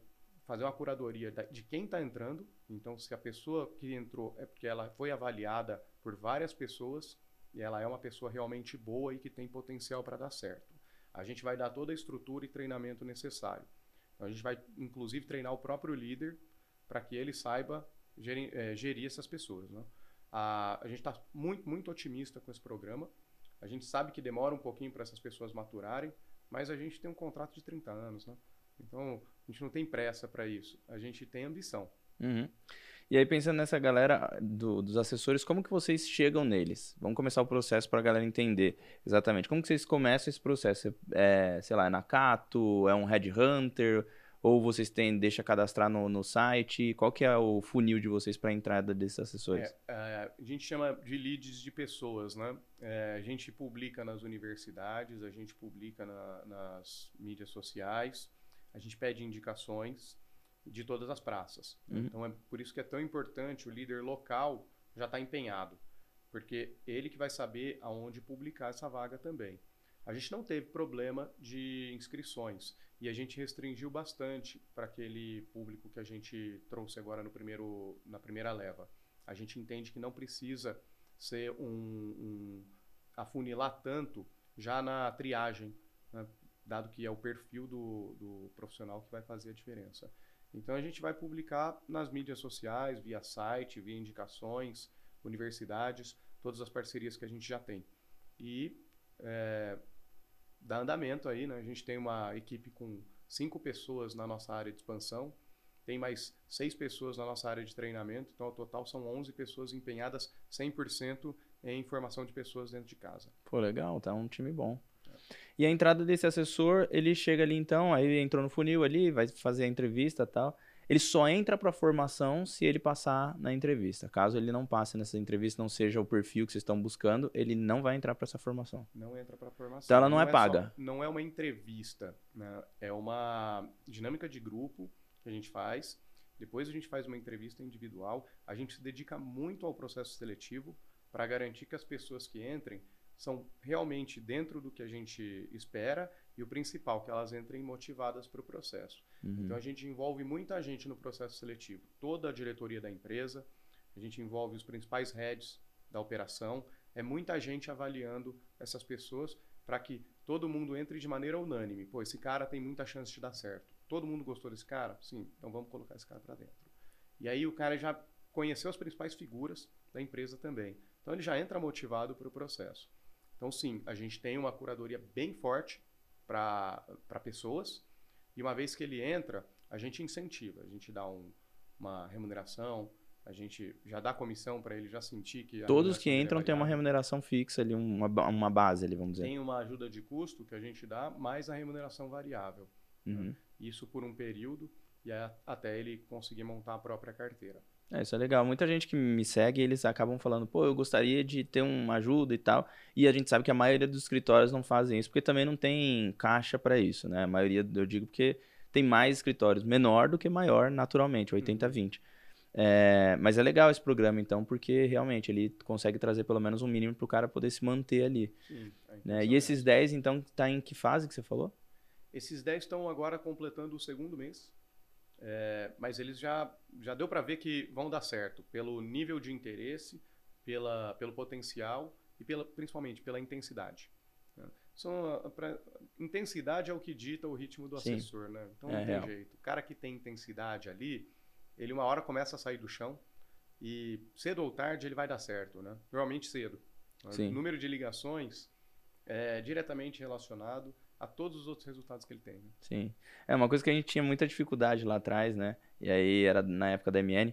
Speaker 2: fazer uma curadoria de quem está entrando. Então, se a pessoa que entrou é porque ela foi avaliada por várias pessoas e ela é uma pessoa realmente boa e que tem potencial para dar certo. A gente vai dar toda a estrutura e treinamento necessário. Então, a gente vai, inclusive, treinar o próprio líder para que ele saiba gerir, é, gerir essas pessoas. Né? A, a gente está muito, muito otimista com esse programa. A gente sabe que demora um pouquinho para essas pessoas maturarem, mas a gente tem um contrato de 30 anos. Né? Então, a gente não tem pressa para isso. A gente tem ambição.
Speaker 1: Uhum. E aí, pensando nessa galera do, dos assessores, como que vocês chegam neles? Vamos começar o processo para a galera entender exatamente. Como que vocês começam esse processo? É, sei lá, é na Cato? É um headhunter? Ou vocês têm, deixa cadastrar no, no site? Qual que é o funil de vocês para a entrada desses assessores?
Speaker 2: É, é, a gente chama de leads de pessoas, né? É, a gente publica nas universidades, a gente publica na, nas mídias sociais, a gente pede indicações de todas as praças. Uhum. Então é por isso que é tão importante o líder local já estar tá empenhado, porque ele que vai saber aonde publicar essa vaga também. A gente não teve problema de inscrições e a gente restringiu bastante para aquele público que a gente trouxe agora no primeiro, na primeira leva. A gente entende que não precisa ser um, um afunilar tanto já na triagem, né? Dado que é o perfil do, do profissional que vai fazer a diferença. Então a gente vai publicar nas mídias sociais, via site, via indicações, universidades, todas as parcerias que a gente já tem. E é, dá andamento aí, né? A gente tem uma equipe com cinco pessoas na nossa área de expansão, tem mais seis pessoas na nossa área de treinamento, então ao total são 11 pessoas empenhadas 100% em formação de pessoas dentro de casa.
Speaker 1: Pô, legal, tá um time bom. E a entrada desse assessor, ele chega ali então, aí entrou no funil ali, vai fazer a entrevista e tal. Ele só entra para formação se ele passar na entrevista. Caso ele não passe nessa entrevista, não seja o perfil que vocês estão buscando, ele não vai entrar para essa formação.
Speaker 2: Não entra para formação.
Speaker 1: Então ela não, não é, é, paga. Só,
Speaker 2: não é uma entrevista, né? É uma dinâmica de grupo que a gente faz. Depois a gente faz uma entrevista individual. A gente se dedica muito ao processo seletivo para garantir que as pessoas que entrem são realmente dentro do que a gente espera e o principal, que elas entrem motivadas para o processo. Uhum. Então a gente envolve muita gente no processo seletivo, toda a diretoria da empresa, a gente envolve os principais heads da operação, é muita gente avaliando essas pessoas para que todo mundo entre de maneira unânime. Pô, esse cara tem muita chance de dar certo. Todo mundo gostou desse cara? Sim, então vamos colocar esse cara para dentro. E aí o cara já conheceu as principais figuras da empresa também. Então ele já entra motivado para o processo. Então, sim, a gente tem uma curadoria bem forte para pessoas. E uma vez que ele entra, a gente incentiva, a gente dá um, uma remuneração, a gente já dá comissão para ele já sentir que.
Speaker 1: Todos que entram têm uma remuneração fixa ali, uma, uma base ali, vamos dizer.
Speaker 2: Tem uma ajuda de custo que a gente dá, mais a remuneração variável. Uhum. Né? Isso por um período e até ele conseguir montar a própria carteira.
Speaker 1: É, isso é legal. Muita gente que me segue, eles acabam falando, pô, eu gostaria de ter uma ajuda e tal. E a gente sabe que a maioria dos escritórios não fazem isso, porque também não tem caixa para isso, né? A maioria, eu digo, porque tem mais escritórios menor do que maior, naturalmente, 80-20. Uhum. É, mas é legal esse programa, então, porque realmente ele consegue trazer pelo menos um mínimo para o cara poder se manter ali. Sim, é né? E esses 10, então, tá em que fase que você falou?
Speaker 2: Esses 10 estão agora completando o segundo mês. É, mas eles já, já deu para ver que vão dar certo pelo nível de interesse, pela, pelo potencial e pela, principalmente pela intensidade. Né? São, pra, intensidade é o que dita o ritmo do Sim. assessor, né? Então não é tem real. jeito. O cara que tem intensidade ali, ele uma hora começa a sair do chão e cedo ou tarde ele vai dar certo, né? Normalmente cedo. Sim. O número de ligações é diretamente relacionado a todos os outros resultados que ele tem. Né?
Speaker 1: Sim. É uma coisa que a gente tinha muita dificuldade lá atrás, né? E aí era na época da MN.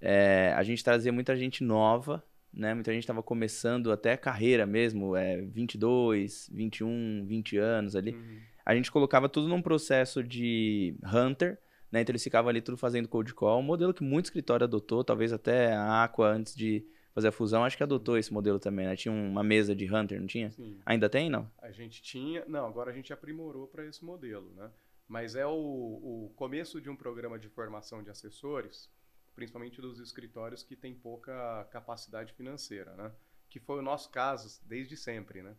Speaker 1: É, a gente trazia muita gente nova, né? Muita gente estava começando até carreira mesmo, é, 22, 21, 20 anos ali. Uhum. A gente colocava tudo num processo de hunter, né? Então eles ficavam ali tudo fazendo cold call, um modelo que muito escritório adotou, talvez até a Aqua antes de fazer a fusão, acho que adotou esse modelo também, né? Tinha uma mesa de Hunter, não tinha? Sim. Ainda tem, não?
Speaker 2: A gente tinha, não, agora a gente aprimorou para esse modelo, né? Mas é o, o começo de um programa de formação de assessores, principalmente dos escritórios que têm pouca capacidade financeira, né? Que foi o nosso caso desde sempre, né?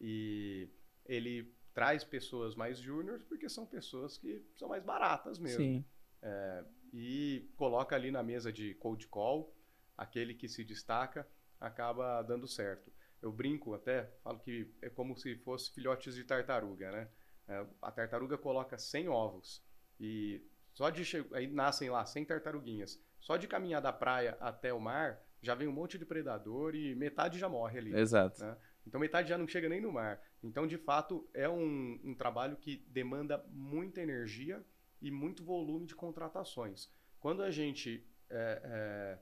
Speaker 2: E ele traz pessoas mais júniores porque são pessoas que são mais baratas mesmo. Sim. É, e coloca ali na mesa de cold call, aquele que se destaca acaba dando certo. Eu brinco até, falo que é como se fosse filhotes de tartaruga, né? É, a tartaruga coloca 100 ovos e só de aí nascem lá 100 tartaruguinhas. Só de caminhar da praia até o mar, já vem um monte de predador e metade já morre ali.
Speaker 1: Exato.
Speaker 2: Né? Então metade já não chega nem no mar. Então, de fato, é um, um trabalho que demanda muita energia e muito volume de contratações. Quando a gente é, é,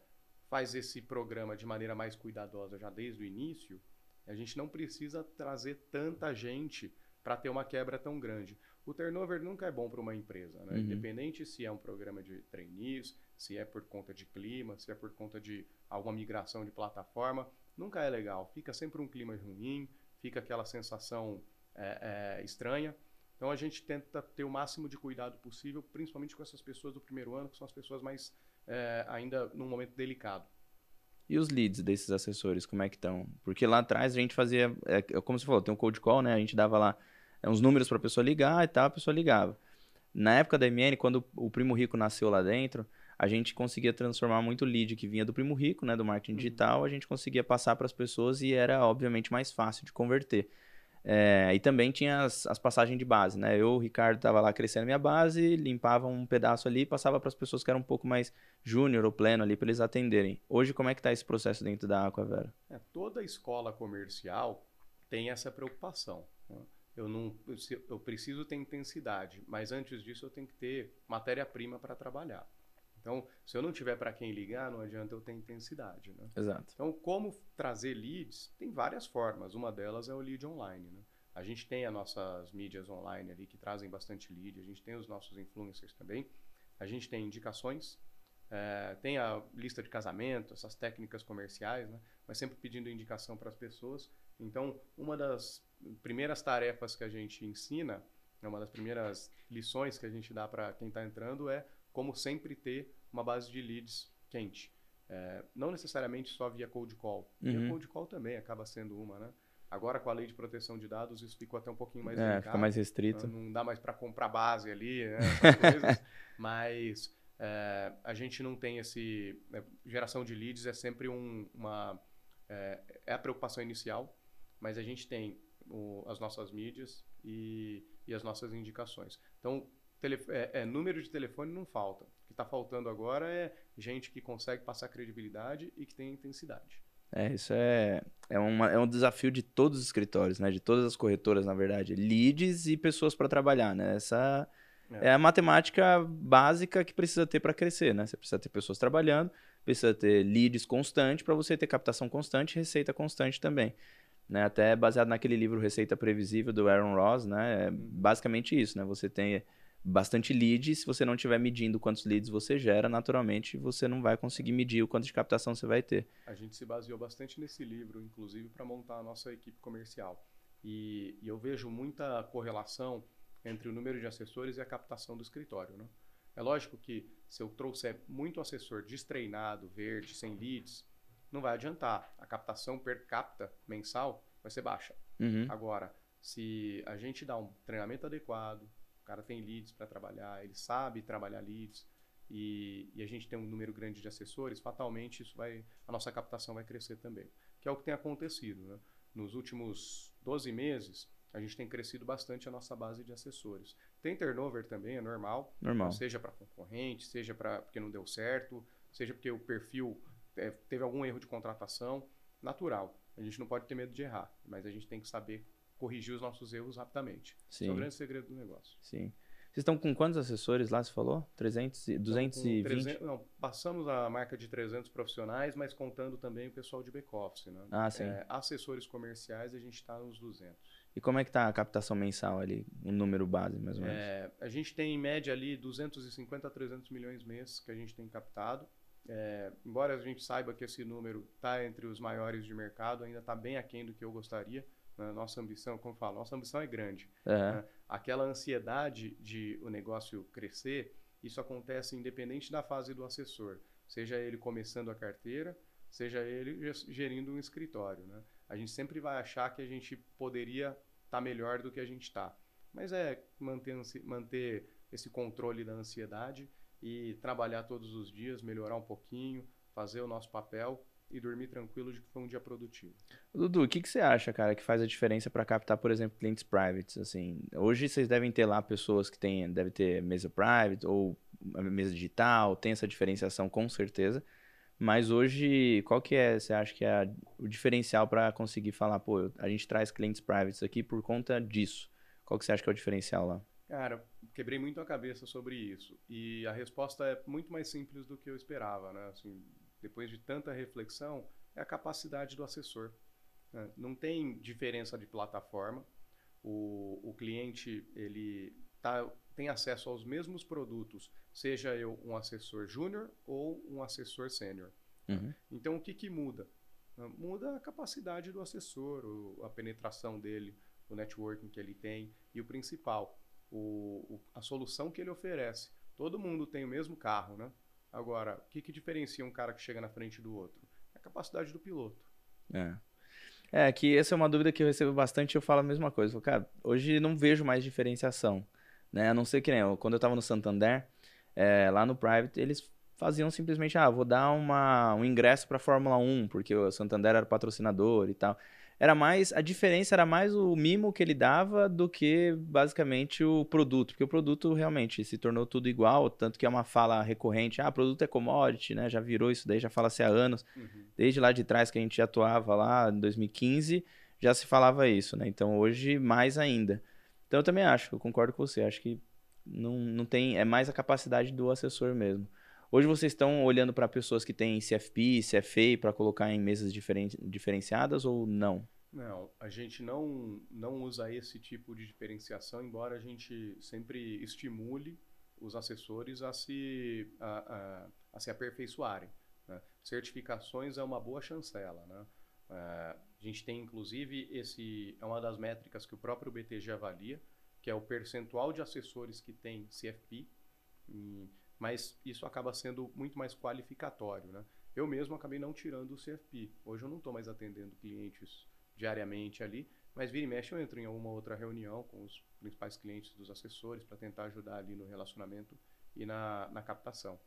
Speaker 2: faz esse programa de maneira mais cuidadosa já desde o início, a gente não precisa trazer tanta gente para ter uma quebra tão grande. O turnover nunca é bom para uma empresa, né? uhum. independente se é um programa de trainees, se é por conta de clima, se é por conta de alguma migração de plataforma, nunca é legal. Fica sempre um clima ruim, fica aquela sensação é, é, estranha. Então a gente tenta ter o máximo de cuidado possível, principalmente com essas pessoas do primeiro ano, que são as pessoas mais é, ainda num momento delicado.
Speaker 1: E os leads desses assessores, como é que estão? Porque lá atrás a gente fazia, é, é como você falou, tem um cold call, né? A gente dava lá é, uns números para a pessoa ligar e tal, a pessoa ligava. Na época da MN, quando o Primo Rico nasceu lá dentro, a gente conseguia transformar muito lead que vinha do Primo Rico, né, do marketing uhum. digital, a gente conseguia passar para as pessoas e era obviamente mais fácil de converter. É, e também tinha as, as, passagens de base, né? Eu, o Ricardo, estava lá crescendo minha base, limpava um pedaço ali e passava para as pessoas que eram um pouco mais júnior ou pleno ali para eles atenderem. Hoje, como é que está esse processo dentro da Aquavera?
Speaker 2: É, toda escola comercial tem essa preocupação. Né? Eu, não, eu preciso ter intensidade, mas antes disso eu tenho que ter matéria-prima para trabalhar. Então, se eu não tiver para quem ligar, não adianta eu ter intensidade, né?
Speaker 1: Exato.
Speaker 2: Então, como trazer leads? Tem várias formas. Uma delas é o lead online, né? A gente tem as nossas mídias online ali que trazem bastante lead. A gente tem os nossos influencers também. A gente tem indicações. É, tem a lista de casamento, essas técnicas comerciais, né? Mas sempre pedindo indicação para as pessoas. Então, uma das primeiras tarefas que a gente ensina, né, uma das primeiras lições que a gente dá para quem está entrando é como sempre ter uma base de leads quente. É, não necessariamente só via cold call. Uhum. Via cold call também acaba sendo uma, né? Agora, com a lei de proteção de dados, isso ficou até um pouquinho mais
Speaker 1: é, delicado. Fica mais restrito.
Speaker 2: Não, não dá mais para comprar base ali, né? Mas é, a gente não tem esse... Né? Geração de leads é sempre um, uma... É, é, a preocupação inicial, mas a gente tem o, as nossas mídias e, e as nossas indicações. Então, é, é, número de telefone não falta. O que está faltando agora é gente que consegue passar credibilidade e que tem intensidade.
Speaker 1: É, isso é, é, uma, é um desafio de todos os escritórios, né? De todas as corretoras, na verdade. Leads e pessoas para trabalhar, né? Essa é. é. a matemática básica que precisa ter para crescer, né? Você precisa ter pessoas trabalhando, precisa ter leads constante para você ter captação constante e receita constante também. Né? Até baseado naquele livro Receita Previsível do Aaron Ross, né? É uhum. basicamente isso, né? Você tem bastante lead. Se você não estiver medindo quantos leads você gera, naturalmente você não vai conseguir medir o quanto de captação você vai ter.
Speaker 2: A gente se baseou bastante nesse livro, inclusive, para montar a nossa equipe comercial. E, e, eu vejo muita correlação entre o número de assessores e a captação do escritório. Né? É lógico que se eu trouxer muito assessor destreinado, verde, sem leads, não vai adiantar. A captação per capita mensal vai ser baixa. Uhum. Agora, se a gente dá um treinamento adequado, cara tem leads para trabalhar, ele sabe trabalhar leads e, e, a gente tem um número grande de assessores, fatalmente isso vai, a nossa captação vai crescer também. Que é o que tem acontecido. Né? Nos últimos 12 meses, a gente tem crescido bastante a nossa base de assessores. Tem turnover também, é normal.
Speaker 1: Normal.
Speaker 2: Seja para concorrente, seja para porque não deu certo, seja porque o perfil é, teve algum erro de contratação. Natural. A gente não pode ter medo de errar, mas a gente tem que saber corrigir os nossos erros rapidamente. Sim. Esse é o grande segredo do negócio.
Speaker 1: Sim. Vocês estão com quantos assessores lá, você falou? 300, 220? 300,
Speaker 2: não, passamos a marca de 300 profissionais, mas contando também o pessoal de back-office. Né?
Speaker 1: Ah, sim.
Speaker 2: É, assessores comerciais, a gente está nos 200.
Speaker 1: E como é que está a captação mensal ali, o um número base, mais ou menos?
Speaker 2: É, a gente tem, em média, ali 250 a 300 milhões mês que a gente tem captado. É, embora a gente saiba que esse número está entre os maiores de mercado, ainda está bem aquém do que eu gostaria. Né? Nossa ambição, como eu falo, nossa ambição é grande. Uhum. Né? Aquela ansiedade de o negócio crescer, isso acontece independente da fase do assessor. Seja ele começando a carteira, seja ele gerindo um escritório. Né? A gente sempre vai achar que a gente poderia estar tá melhor do que a gente está. Mas é manter, manter esse controle da ansiedade e trabalhar todos os dias, melhorar um pouquinho, fazer o nosso papel e dormir tranquilo de que foi um dia produtivo.
Speaker 1: Dudu, o que, que você acha, cara, que faz a diferença para captar, por exemplo, clientes privates? Assim, hoje vocês devem ter lá pessoas que têm, deve ter mesa private ou mesa digital, tem essa diferenciação com certeza. Mas hoje, qual que é, você acha que é a, o diferencial para conseguir falar, pô, a gente traz clientes privates aqui por conta disso? Qual que você acha que é o diferencial lá?
Speaker 2: Cara, quebrei muito a cabeça sobre isso. E a resposta é muito mais simples do que eu esperava, né? Assim, depois de tanta reflexão, é a capacidade do assessor. Né? Não tem diferença de plataforma. O, o cliente, ele tá, tem acesso aos mesmos produtos, seja eu um assessor júnior ou um assessor sênior. Uhum. Então, o que, que muda? Muda a capacidade do assessor, a penetração dele, o networking que ele tem e o principal, o, o, a solução que ele oferece. Todo mundo tem o mesmo carro, né? Agora, o que, que diferencia um cara que chega na frente do outro? É a capacidade do piloto.
Speaker 1: É. É, que essa é uma dúvida que eu recebo bastante eu falo a mesma coisa. Eu falo, cara, hoje não vejo mais diferenciação. Né? A não ser que nem eu, quando eu estava no Santander, é, lá no Private, eles faziam simplesmente, ah, vou dar uma, um ingresso para Fórmula 1, porque o Santander era patrocinador e tal era mais a diferença era mais o mimo que ele dava do que basicamente o produto, porque o produto realmente se tornou tudo igual, tanto que é uma fala recorrente, ah, produto é commodity, né? Já virou isso daí, já fala-se há anos. Uhum. Desde lá de trás que a gente atuava lá em 2015, já se falava isso, né? Então hoje mais ainda. Então eu também acho, eu concordo com você, acho que não, não tem, é mais a capacidade do assessor mesmo. Hoje vocês estão olhando para pessoas que têm CFP, CFA para colocar em mesas diferen diferenciadas ou não?
Speaker 2: Não, a gente não, não usa esse tipo de diferenciação, embora a gente sempre estimule os assessores a se, a, a, a se aperfeiçoarem. Né? Certificações é uma boa chancela. Né? É, a gente tem, inclusive, esse é uma das métricas que o próprio BTG avalia, que é o percentual de assessores que tem CFP. E, mas isso acaba sendo muito mais qualificatório, né? Eu mesmo acabei não tirando o CFP. Hoje eu não estou mais atendendo clientes diariamente ali, mas vira e mexe eu entro em alguma outra reunião com os principais clientes dos assessores para tentar ajudar ali no relacionamento e na, na captação.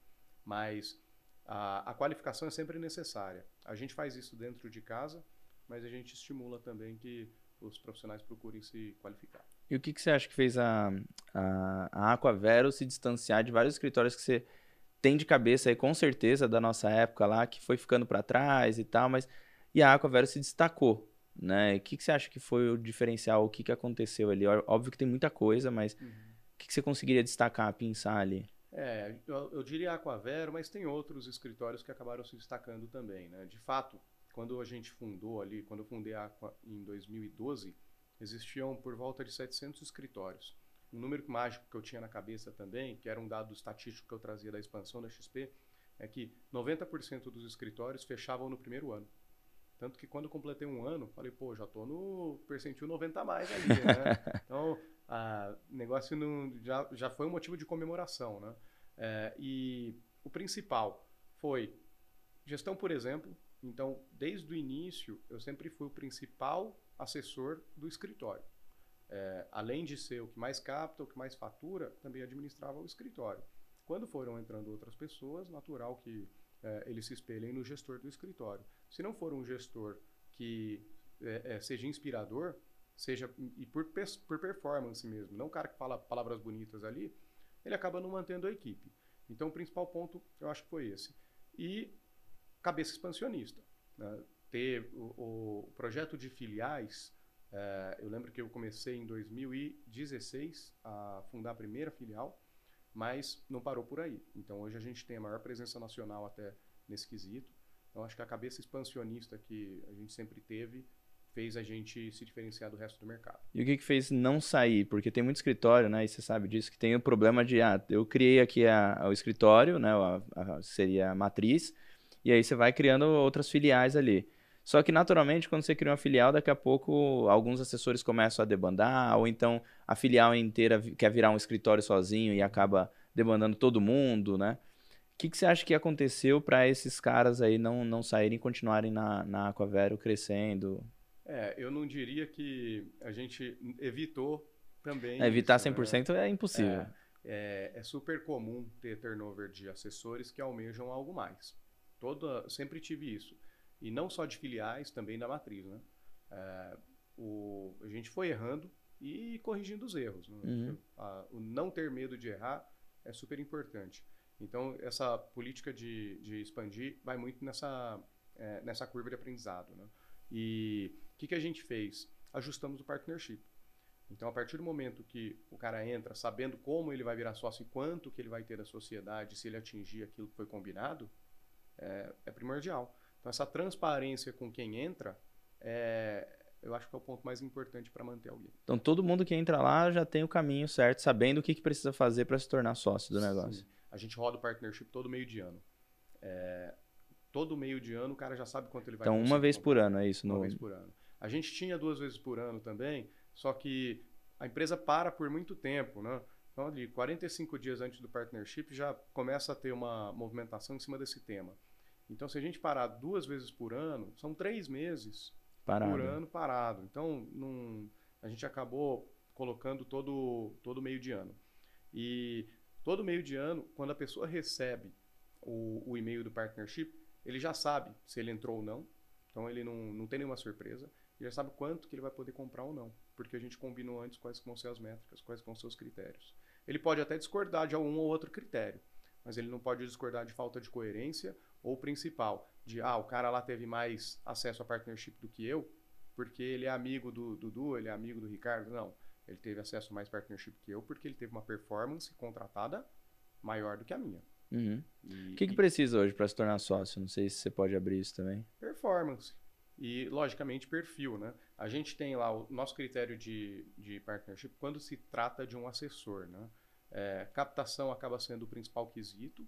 Speaker 2: Mas a, a qualificação é sempre necessária. A gente faz isso dentro de casa, mas a gente estimula também que os profissionais procurem se qualificar.
Speaker 1: E o que, que você acha que fez a, a, a Aquavero se distanciar de vários escritórios que você tem de cabeça aí, com certeza, da nossa época lá, que foi ficando para trás e tal, mas e a Aquavero se destacou, né? O que, que você acha que foi o diferencial, o que, que aconteceu ali? Óbvio que tem muita coisa, mas uhum. o que, que você conseguiria destacar, pensar ali?
Speaker 2: É, eu, eu diria Aquavero, mas tem outros escritórios que acabaram se destacando também, né? De fato, quando a gente fundou ali, quando eu fundei a Aqua em 2012, existiam por volta de 700 escritórios. Um número mágico que eu tinha na cabeça também, que era um dado estatístico que eu trazia da expansão da XP, é que 90% dos escritórios fechavam no primeiro ano. Tanto que quando completei um ano, falei, pô, já tô no percentil 90 a mais ali, né? então, o negócio não, já, já foi um motivo de comemoração, né? É, e o principal foi gestão, por exemplo. Então, desde o início, eu sempre fui o principal assessor do escritório. É, além de ser o que mais capta, o que mais fatura, também administrava o escritório. Quando foram entrando outras pessoas, natural que é, eles se espelhem no gestor do escritório. Se não for um gestor que é, é seja inspirador, seja e por, por performance mesmo, não o cara que fala palavras bonitas ali, ele acaba não mantendo a equipe. Então, o principal ponto eu acho que foi esse. E cabeça expansionista. Né? Ter o, o projeto de filiais. É, eu lembro que eu comecei em 2016 a fundar a primeira filial, mas não parou por aí. Então hoje a gente tem a maior presença nacional até nesse quesito. Então acho que a cabeça expansionista que a gente sempre teve fez a gente se diferenciar do resto do mercado.
Speaker 1: E o que, que fez não sair? Porque tem muito escritório, né? E você sabe disso, que tem o problema de, ah, eu criei aqui a, o escritório, né? A, a, seria a matriz, e aí você vai criando outras filiais ali. Só que, naturalmente, quando você cria uma filial, daqui a pouco alguns assessores começam a debandar, ou então a filial inteira quer virar um escritório sozinho e acaba demandando todo mundo, né? O que, que você acha que aconteceu para esses caras aí não, não saírem e continuarem na, na Aquavero crescendo?
Speaker 2: É, eu não diria que a gente evitou também.
Speaker 1: É, evitar isso, 100% né? é impossível. É,
Speaker 2: é, é, super comum ter turnover de assessores que almejam algo mais. Toda, sempre tive isso. E não só de filiais, também da matriz. Né? É, o, a gente foi errando e corrigindo os erros. Né? Uhum. A, o não ter medo de errar é super importante. Então, essa política de, de expandir vai muito nessa, é, nessa curva de aprendizado. Né? E o que, que a gente fez? Ajustamos o partnership. Então, a partir do momento que o cara entra sabendo como ele vai virar sócio e quanto que ele vai ter da sociedade se ele atingir aquilo que foi combinado, é, é primordial. Então, essa transparência com quem entra, é, eu acho que é o ponto mais importante para manter alguém.
Speaker 1: Então, todo mundo que entra lá já tem o caminho certo, sabendo o que, que precisa fazer para se tornar sócio do negócio. Sim.
Speaker 2: A gente roda o partnership todo meio de ano. É, todo meio de ano o cara já sabe quanto ele vai
Speaker 1: Então, uma vez por ano, é isso?
Speaker 2: Uma no... vez por ano. A gente tinha duas vezes por ano também, só que a empresa para por muito tempo, né? Então, ali, 45 dias antes do partnership já começa a ter uma movimentação em cima desse tema. Então, se a gente parar duas vezes por ano, são três meses parado. por ano parado. Então, num, a gente acabou colocando todo, todo meio de ano. E todo meio de ano, quando a pessoa recebe o, o e-mail do partnership, ele já sabe se ele entrou ou não. Então, ele não, não tem nenhuma surpresa. Ele já sabe quanto que ele vai poder comprar ou não. Porque a gente combinou antes quais vão ser as métricas, quais vão ser os critérios. Ele pode até discordar de algum ou outro critério, mas ele não pode discordar de falta de coerência ou principal, de ah, o cara lá teve mais acesso a partnership do que eu, porque ele é amigo do Dudu, ele é amigo do Ricardo. Não. Ele teve acesso a mais partnership que eu porque ele teve uma performance contratada maior do que a minha.
Speaker 1: Uhum. o que, que precisa hoje para se tornar sócio? Não sei se você pode abrir isso também.
Speaker 2: Performance. E, logicamente, perfil. Né? A gente tem lá o nosso critério de, de partnership quando se trata de um assessor. Né? É, captação acaba sendo o principal quesito.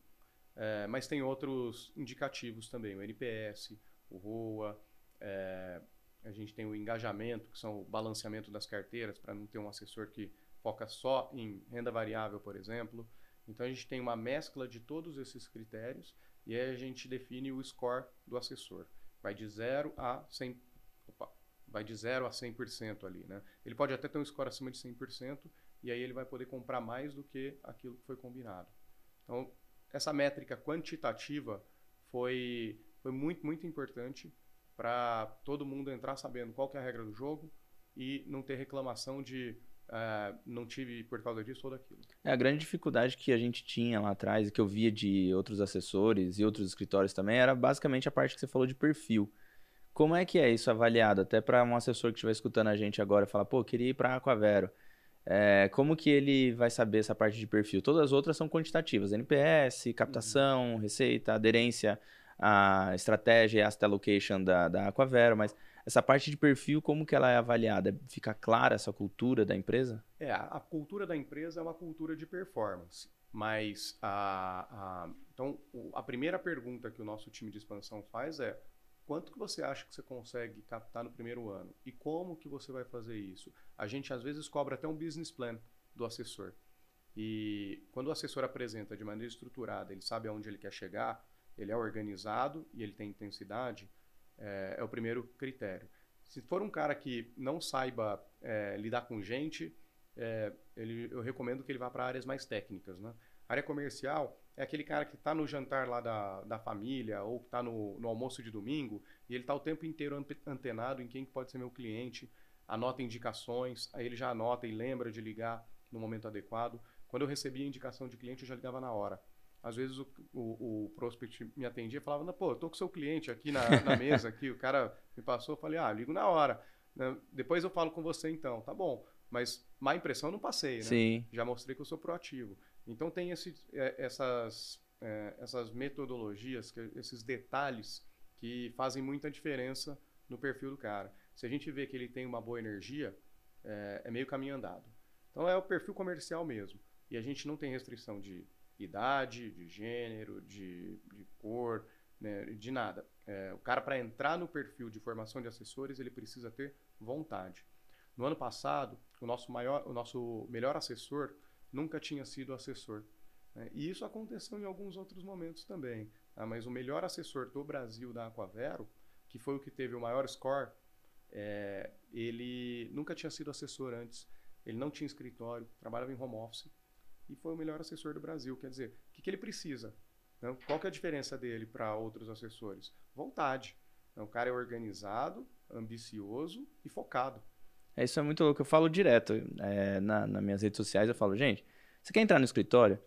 Speaker 2: É, mas tem outros indicativos também, o NPS, o ROA, é, a gente tem o engajamento, que são o balanceamento das carteiras, para não ter um assessor que foca só em renda variável, por exemplo. Então a gente tem uma mescla de todos esses critérios e aí a gente define o score do assessor. Vai de 0 a 100%. Opa, vai de 0 a 100% ali, né? Ele pode até ter um score acima de 100% e aí ele vai poder comprar mais do que aquilo que foi combinado. Então, essa métrica quantitativa foi, foi muito, muito importante para todo mundo entrar sabendo qual que é a regra do jogo e não ter reclamação de uh, não tive por causa disso ou daquilo.
Speaker 1: É, a grande dificuldade que a gente tinha lá atrás e que eu via de outros assessores e outros escritórios também era basicamente a parte que você falou de perfil. Como é que é isso avaliado? Até para um assessor que estiver escutando a gente agora e falar, pô, queria ir para a Aquavero. É, como que ele vai saber essa parte de perfil? Todas as outras são quantitativas: NPS, captação, uhum. receita, aderência à estratégia e asset allocation da, da Aquavero, mas essa parte de perfil, como que ela é avaliada? Fica clara essa cultura da empresa?
Speaker 2: É, a cultura da empresa é uma cultura de performance. Mas a, a, então a primeira pergunta que o nosso time de expansão faz é quanto que você acha que você consegue captar no primeiro ano e como que você vai fazer isso? A gente às vezes cobra até um business plan do assessor. E quando o assessor apresenta de maneira estruturada, ele sabe aonde ele quer chegar, ele é organizado e ele tem intensidade, é, é o primeiro critério. Se for um cara que não saiba é, lidar com gente, é, ele, eu recomendo que ele vá para áreas mais técnicas. Né? A área comercial é aquele cara que está no jantar lá da, da família ou que está no, no almoço de domingo e ele está o tempo inteiro antenado em quem pode ser meu cliente, anota indicações, aí ele já anota e lembra de ligar no momento adequado. Quando eu recebia indicação de cliente, eu já ligava na hora. Às vezes o, o, o prospect me atendia e falava, pô, eu tô com seu cliente aqui na, na mesa, aqui, o cara me passou, eu falei, ah, ligo na hora. Né? Depois eu falo com você então, tá bom. Mas má impressão eu não passei, né?
Speaker 1: Sim.
Speaker 2: Já mostrei que eu sou proativo. Então tem esse, é, essas, é, essas metodologias, esses detalhes que fazem muita diferença no perfil do cara. Se a gente vê que ele tem uma boa energia, é, é meio caminho andado. Então é o perfil comercial mesmo. E a gente não tem restrição de idade, de gênero, de, de cor, né, de nada. É, o cara, para entrar no perfil de formação de assessores, ele precisa ter vontade. No ano passado, o nosso, maior, o nosso melhor assessor nunca tinha sido assessor. Né? E isso aconteceu em alguns outros momentos também. Tá? Mas o melhor assessor do Brasil da Aquavero, que foi o que teve o maior score, é, ele nunca tinha sido assessor antes. Ele não tinha escritório, trabalhava em home office e foi o melhor assessor do Brasil. Quer dizer, o que, que ele precisa? Né? Qual que é a diferença dele para outros assessores? Vontade. Então, o cara é organizado, ambicioso e focado.
Speaker 1: É, isso é muito louco. Eu falo direto é, na, nas minhas redes sociais. Eu falo, gente, você quer entrar no escritório?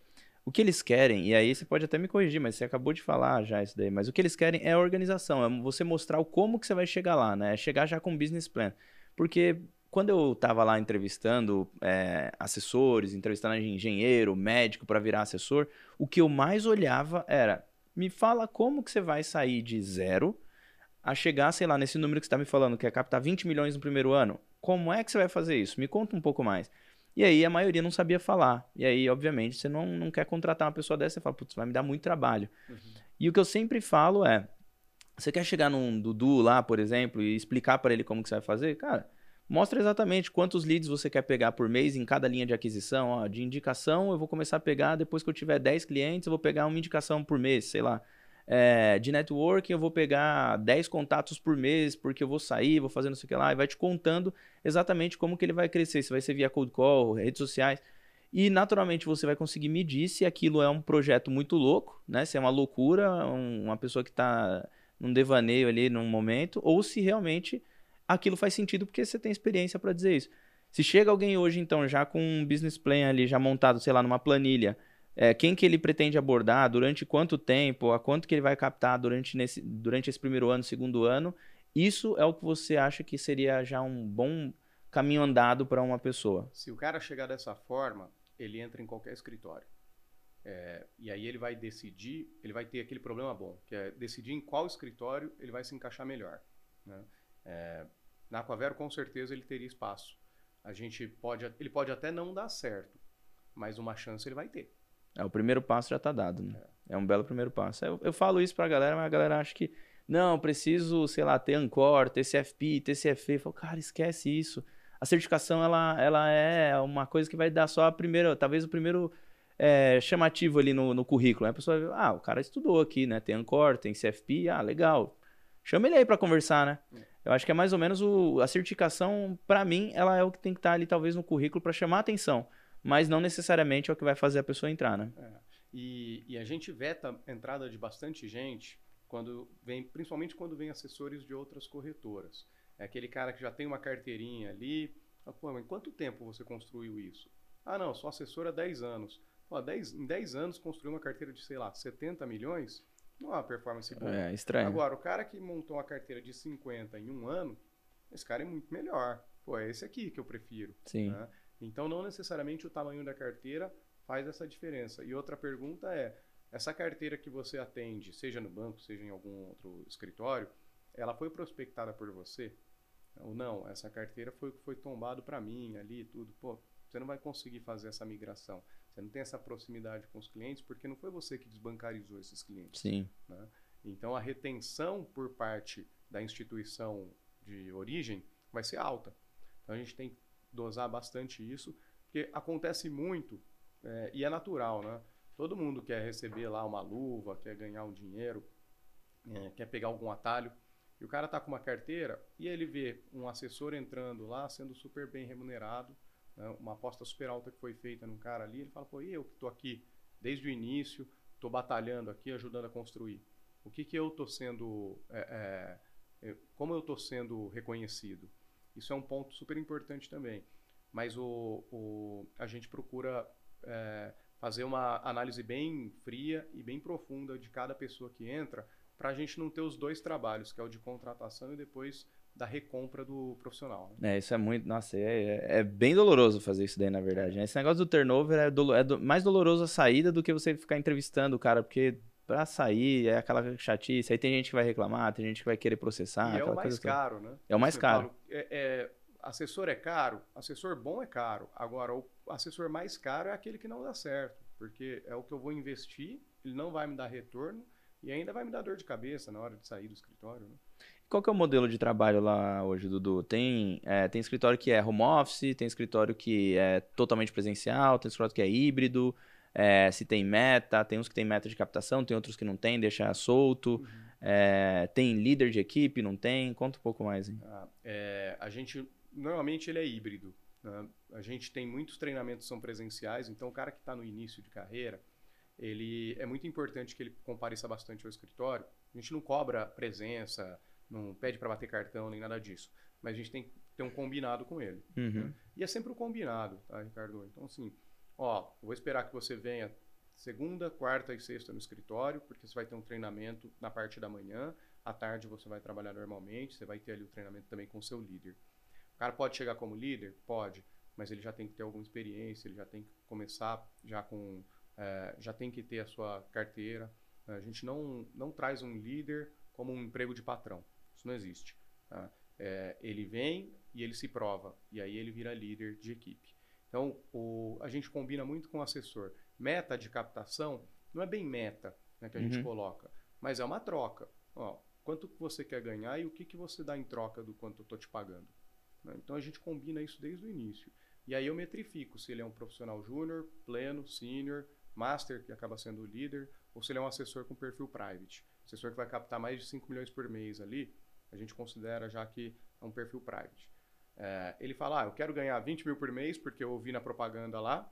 Speaker 1: O que eles querem, e aí você pode até me corrigir, mas você acabou de falar já isso daí, mas o que eles querem é a organização, é você mostrar o como que você vai chegar lá, né? É chegar já com um business plan. Porque quando eu estava lá entrevistando é, assessores, entrevistando engenheiro, médico para virar assessor, o que eu mais olhava era, me fala como que você vai sair de zero a chegar, sei lá, nesse número que você está me falando, que é captar 20 milhões no primeiro ano. Como é que você vai fazer isso? Me conta um pouco mais. E aí a maioria não sabia falar. E aí, obviamente, você não, não quer contratar uma pessoa dessa, você fala, putz, vai me dar muito trabalho. Uhum. E o que eu sempre falo é, você quer chegar num Dudu lá, por exemplo, e explicar para ele como que você vai fazer? Cara, mostra exatamente quantos leads você quer pegar por mês em cada linha de aquisição. Ó, de indicação, eu vou começar a pegar, depois que eu tiver 10 clientes, eu vou pegar uma indicação por mês, sei lá. É, de networking, eu vou pegar 10 contatos por mês, porque eu vou sair, vou fazer não sei o que lá, e vai te contando exatamente como que ele vai crescer, se vai ser via cold call, redes sociais. E naturalmente você vai conseguir medir se aquilo é um projeto muito louco, né? Se é uma loucura, um, uma pessoa que está num devaneio ali num momento, ou se realmente aquilo faz sentido porque você tem experiência para dizer isso. Se chega alguém hoje, então, já com um business plan ali, já montado, sei lá, numa planilha, é, quem que ele pretende abordar, durante quanto tempo, a quanto que ele vai captar durante, nesse, durante esse primeiro ano, segundo ano. Isso é o que você acha que seria já um bom caminho andado para uma pessoa.
Speaker 2: Se o cara chegar dessa forma, ele entra em qualquer escritório. É, e aí ele vai decidir, ele vai ter aquele problema bom, que é decidir em qual escritório ele vai se encaixar melhor. Né? É, na Aquavero, com certeza, ele teria espaço. A gente pode, ele pode até não dar certo, mas uma chance ele vai ter.
Speaker 1: É, o primeiro passo já está dado, né? É. é. um belo primeiro passo. Eu, eu falo isso para a galera, mas a galera acha que, não, preciso, sei lá, ter Ancor, TCFP, TCFE. Eu falo, cara, esquece isso. A certificação, ela, ela é uma coisa que vai dar só a primeira, talvez o primeiro é, chamativo ali no, no currículo. Aí a pessoa vai, ah, o cara estudou aqui, né? Tem Ancor, tem CFP, ah, legal. Chama ele aí para conversar, né? É. Eu acho que é mais ou menos o, a certificação, para mim, ela é o que tem que estar tá ali, talvez, no currículo para chamar a atenção mas não necessariamente é o que vai fazer a pessoa entrar, né? É.
Speaker 2: E, e, a gente veta a entrada de bastante gente quando vem, principalmente quando vem assessores de outras corretoras. É aquele cara que já tem uma carteirinha ali. Pô, mas em quanto tempo você construiu isso? Ah, não, sou assessor há 10 anos. Pô, 10, em 10 anos construiu uma carteira de, sei lá, 70 milhões? Não é uma performance boa.
Speaker 1: É, estranho.
Speaker 2: Agora, o cara que montou uma carteira de 50 em um ano, esse cara é muito melhor. Pô, é esse aqui que eu prefiro.
Speaker 1: Sim. Né?
Speaker 2: Então, não necessariamente o tamanho da carteira faz essa diferença. E outra pergunta é: essa carteira que você atende, seja no banco, seja em algum outro escritório, ela foi prospectada por você? Ou não? Essa carteira foi o que foi tombado para mim ali, tudo. Pô, você não vai conseguir fazer essa migração. Você não tem essa proximidade com os clientes porque não foi você que desbancarizou esses clientes.
Speaker 1: Sim.
Speaker 2: Né? Então, a retenção por parte da instituição de origem vai ser alta. Então, a gente tem dosar bastante isso, porque acontece muito é, e é natural, né? Todo mundo quer receber lá uma luva, quer ganhar um dinheiro, é, quer pegar algum atalho. E o cara tá com uma carteira e ele vê um assessor entrando lá, sendo super bem remunerado, né? uma aposta super alta que foi feita num cara ali. Ele fala, pô, e eu que tô aqui desde o início, tô batalhando aqui, ajudando a construir. O que que eu tô sendo, é, é, como eu tô sendo reconhecido? Isso é um ponto super importante também. Mas o, o a gente procura é, fazer uma análise bem fria e bem profunda de cada pessoa que entra, para a gente não ter os dois trabalhos, que é o de contratação e depois da recompra do profissional.
Speaker 1: Né? É, isso é muito. Nossa, é, é, bem doloroso fazer isso daí, na verdade. Né? Esse negócio do turnover é, do, é do, mais doloroso a saída do que você ficar entrevistando o cara, porque para sair é aquela chatice. Aí tem gente que vai reclamar, tem gente que vai querer processar.
Speaker 2: E é o mais caro, né?
Speaker 1: É o mais caro.
Speaker 2: Falo, é, é, assessor é caro, assessor bom é caro. Agora, o assessor mais caro é aquele que não dá certo, porque é o que eu vou investir, ele não vai me dar retorno e ainda vai me dar dor de cabeça na hora de sair do escritório. Né?
Speaker 1: Qual que é o modelo de trabalho lá hoje, Dudu? Tem, é, tem escritório que é home office, tem escritório que é totalmente presencial, tem escritório que é híbrido é, se tem meta, tem uns que tem meta de captação, tem outros que não tem, deixa solto. Uhum. É, tem líder de equipe, não tem? Conta um pouco mais. Hein?
Speaker 2: Ah, é, a gente, normalmente ele é híbrido. Né? A gente tem muitos treinamentos que são presenciais, então o cara que está no início de carreira, ele é muito importante que ele compareça bastante ao escritório. A gente não cobra presença, não pede para bater cartão nem nada disso, mas a gente tem que ter um combinado com ele.
Speaker 1: Uhum.
Speaker 2: Né? E é sempre o um combinado, tá, Ricardo? Então, assim, ó, vou esperar que você venha segunda, quarta e sexta no escritório, porque você vai ter um treinamento na parte da manhã, à tarde você vai trabalhar normalmente, você vai ter ali o treinamento também com o seu líder. O cara pode chegar como líder? Pode, mas ele já tem que ter alguma experiência, ele já tem que começar já com. É, já tem que ter a sua carteira. A gente não, não traz um líder como um emprego de patrão. Isso não existe. Tá? É, ele vem e ele se prova, e aí ele vira líder de equipe. Então, o, a gente combina muito com o assessor. Meta de captação não é bem meta né, que a uhum. gente coloca, mas é uma troca. Ó, quanto você quer ganhar e o que, que você dá em troca do quanto eu estou te pagando. Né? Então a gente combina isso desde o início. E aí eu metrifico se ele é um profissional júnior, pleno, sênior, master, que acaba sendo o líder, ou se ele é um assessor com perfil private. Assessor que vai captar mais de 5 milhões por mês ali, a gente considera já que é um perfil private. É, ele fala, ah, eu quero ganhar 20 mil por mês porque eu ouvi na propaganda lá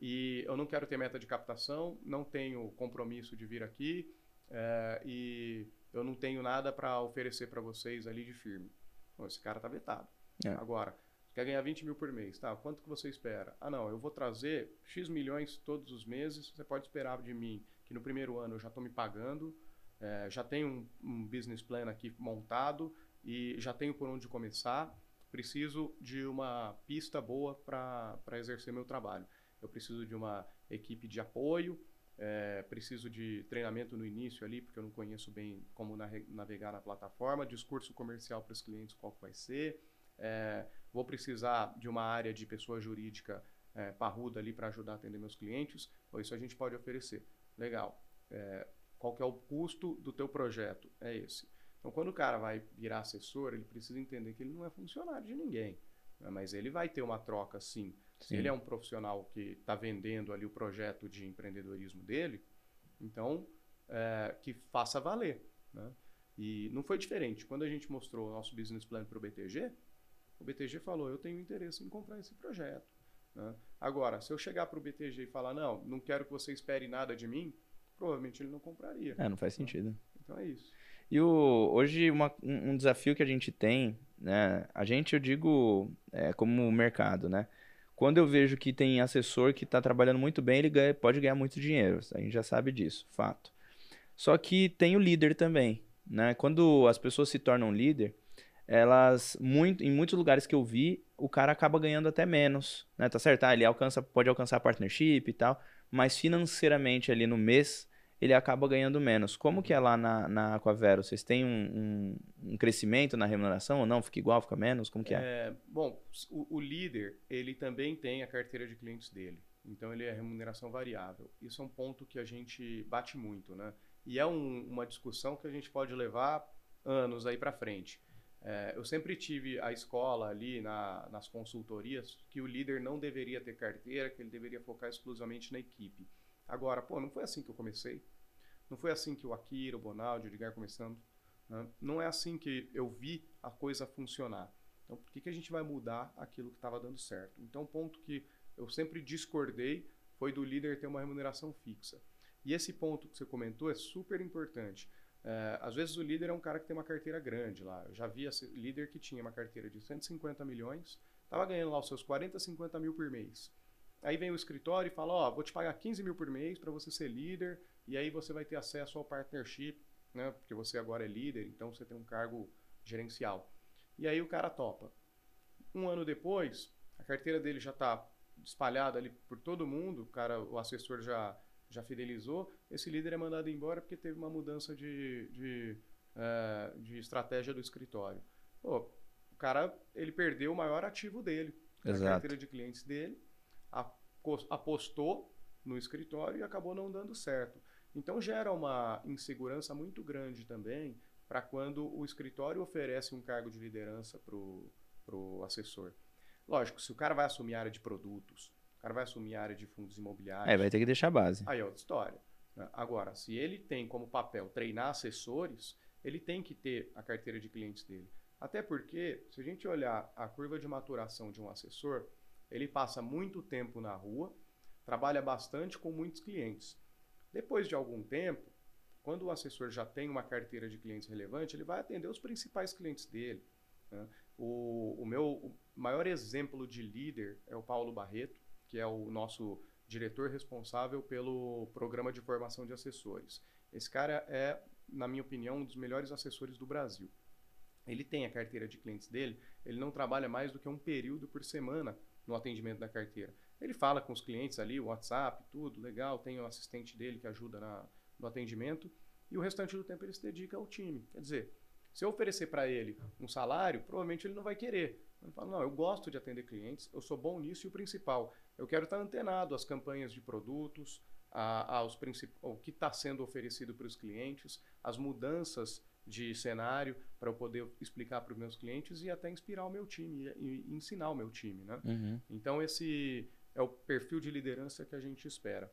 Speaker 2: e eu não quero ter meta de captação, não tenho compromisso de vir aqui é, e eu não tenho nada para oferecer para vocês ali de firme. Bom, esse cara está vetado. É. Agora, quer ganhar 20 mil por mês, tá? Quanto que você espera? Ah, não, eu vou trazer X milhões todos os meses, você pode esperar de mim que no primeiro ano eu já estou me pagando, é, já tenho um, um, business plan aqui montado e já tenho por onde começar, preciso de uma pista boa para exercer meu trabalho. Eu preciso de uma equipe de apoio, é, preciso de treinamento no início ali, porque eu não conheço bem como navegar na plataforma, discurso comercial para os clientes, qual vai ser, é, vou precisar de uma área de pessoa jurídica é, parruda ali para ajudar a atender meus clientes, ou isso a gente pode oferecer. Legal. É, qual que é o custo do teu projeto? É esse. Então, quando o cara vai virar assessor, ele precisa entender que ele não é funcionário de ninguém, né? mas ele vai ter uma troca sim. Se ele é um profissional que está vendendo ali o projeto de empreendedorismo dele, então é, que faça valer. Né? E não foi diferente. Quando a gente mostrou o nosso business plan para o BTG, o BTG falou: eu tenho interesse em comprar esse projeto. Né? Agora, se eu chegar para o BTG e falar: não, não quero que você espere nada de mim, provavelmente ele não compraria.
Speaker 1: É, não faz sentido.
Speaker 2: Então é isso.
Speaker 1: E o, hoje, uma, um, desafio que a gente tem, né? A gente, eu digo, é, como mercado, né? Quando eu vejo que tem assessor que está trabalhando muito bem, ele ganha, pode ganhar muito dinheiro. A gente já sabe disso, fato. Só que tem o líder também, né? Quando as pessoas se tornam líder, elas muito em muitos lugares que eu vi, o cara acaba ganhando até menos, né? Tá certo? Ah, ele alcança, pode alcançar partnership e tal, mas financeiramente ali no mês ele acaba ganhando menos. Como que é lá na, na Aquavero? Vocês têm um, um, um, crescimento na remuneração ou não? Fica igual, fica menos? Como que é?
Speaker 2: é bom, o, o, líder, ele também tem a carteira de clientes dele. Então, ele é remuneração variável. Isso é um ponto que a gente bate muito, né? E é um, uma discussão que a gente pode levar anos aí para frente. É, eu sempre tive a escola ali na, nas consultorias que o líder não deveria ter carteira, que ele deveria focar exclusivamente na equipe. Agora, pô, não foi assim que eu comecei. Não foi assim que o Akira, o Bonaldi, o Edgar começando. Né? Não é assim que eu vi a coisa funcionar. Então, por que, que a gente vai mudar aquilo que estava dando certo? Então, o ponto que eu sempre discordei foi do líder ter uma remuneração fixa. E esse ponto que você comentou é super importante. É, às vezes o líder é um cara que tem uma carteira grande lá. Eu já vi esse líder que tinha uma carteira de 150 milhões, estava ganhando lá os seus 40, 50 mil por mês. Aí vem o escritório e fala, ó, oh, vou te pagar 15 mil por mês para você ser líder, e aí você vai ter acesso ao partnership, né? Porque você agora é líder, então você tem um cargo gerencial. E aí o cara topa. Um ano depois, a carteira dele já está espalhada ali por todo mundo, o cara, o assessor já já fidelizou, esse líder é mandado embora porque teve uma mudança de, de, uh, de estratégia do escritório. Pô, o cara ele perdeu o maior ativo dele, Exato. a carteira de clientes dele, apostou no escritório e acabou não dando certo. Então gera uma insegurança muito grande também para quando o escritório oferece um cargo de liderança para o assessor. Lógico, se o cara vai assumir a área de produtos, cara vai assumir a área de fundos imobiliários.
Speaker 1: É, vai ter que deixar a base.
Speaker 2: Aí é outra história. Né? Agora, se ele tem como papel treinar assessores, ele tem que ter a carteira de clientes dele. Até porque, se a gente olhar a curva de maturação de um assessor, Ele passa muito tempo na rua, trabalha bastante com muitos clientes. Depois de algum tempo, quando o assessor já tem uma carteira de clientes relevante, ele vai atender os principais clientes dele. Né? O, o meu maior exemplo de líder é o Paulo Barreto, que é o nosso diretor responsável pelo programa de formação de assessores. Esse cara é, na minha opinião, um dos melhores assessores do Brasil. Ele tem a carteira de clientes dele, ele não trabalha mais do que um período por semana no atendimento da carteira. Ele fala com os clientes ali, o WhatsApp, tudo, legal, tem o assistente dele que ajuda na, no atendimento, e o restante do tempo ele se dedica ao time. Quer dizer, se eu oferecer para ele um salário, provavelmente ele não vai querer. Ele fala, não, eu gosto de atender clientes, eu sou bom nisso e o principal, eu quero estar antenado às campanhas de produtos, a, aos ao que está sendo oferecido para os clientes, as mudanças de cenário para eu poder explicar para os meus clientes e até inspirar o meu time e, e ensinar o meu time, né? Uhum. Então esse é o perfil de liderança que a gente espera.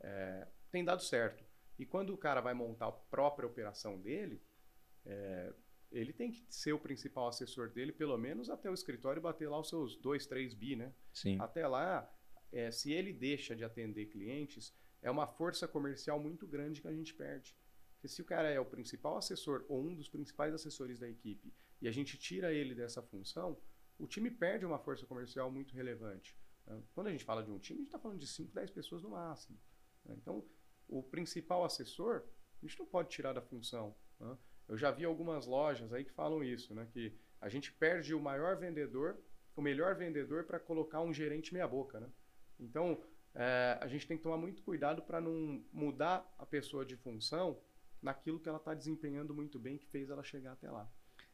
Speaker 2: É, tem dado certo. E quando o cara vai montar a própria operação dele, é, ele tem que ser o principal assessor dele, pelo menos até o escritório bater lá os seus 2, 3 bi, né?
Speaker 1: Sim.
Speaker 2: Até lá, é, se ele deixa de atender clientes, é uma força comercial muito grande que a gente perde. Porque se o cara é o principal assessor ou um dos principais assessores da equipe e a gente tira ele dessa função, o time perde uma força comercial muito relevante. Quando a gente fala de um time, a gente está falando de 5, 10 pessoas no máximo. Né? Então, o principal assessor, a gente não pode tirar da função. Né? Eu já vi algumas lojas aí que falam isso, né? Que a gente perde o maior vendedor, o melhor vendedor para colocar um gerente meia boca, né? Então, é, a gente tem que tomar muito cuidado para não mudar a pessoa de função naquilo que ela está desempenhando muito bem, que fez ela chegar até lá.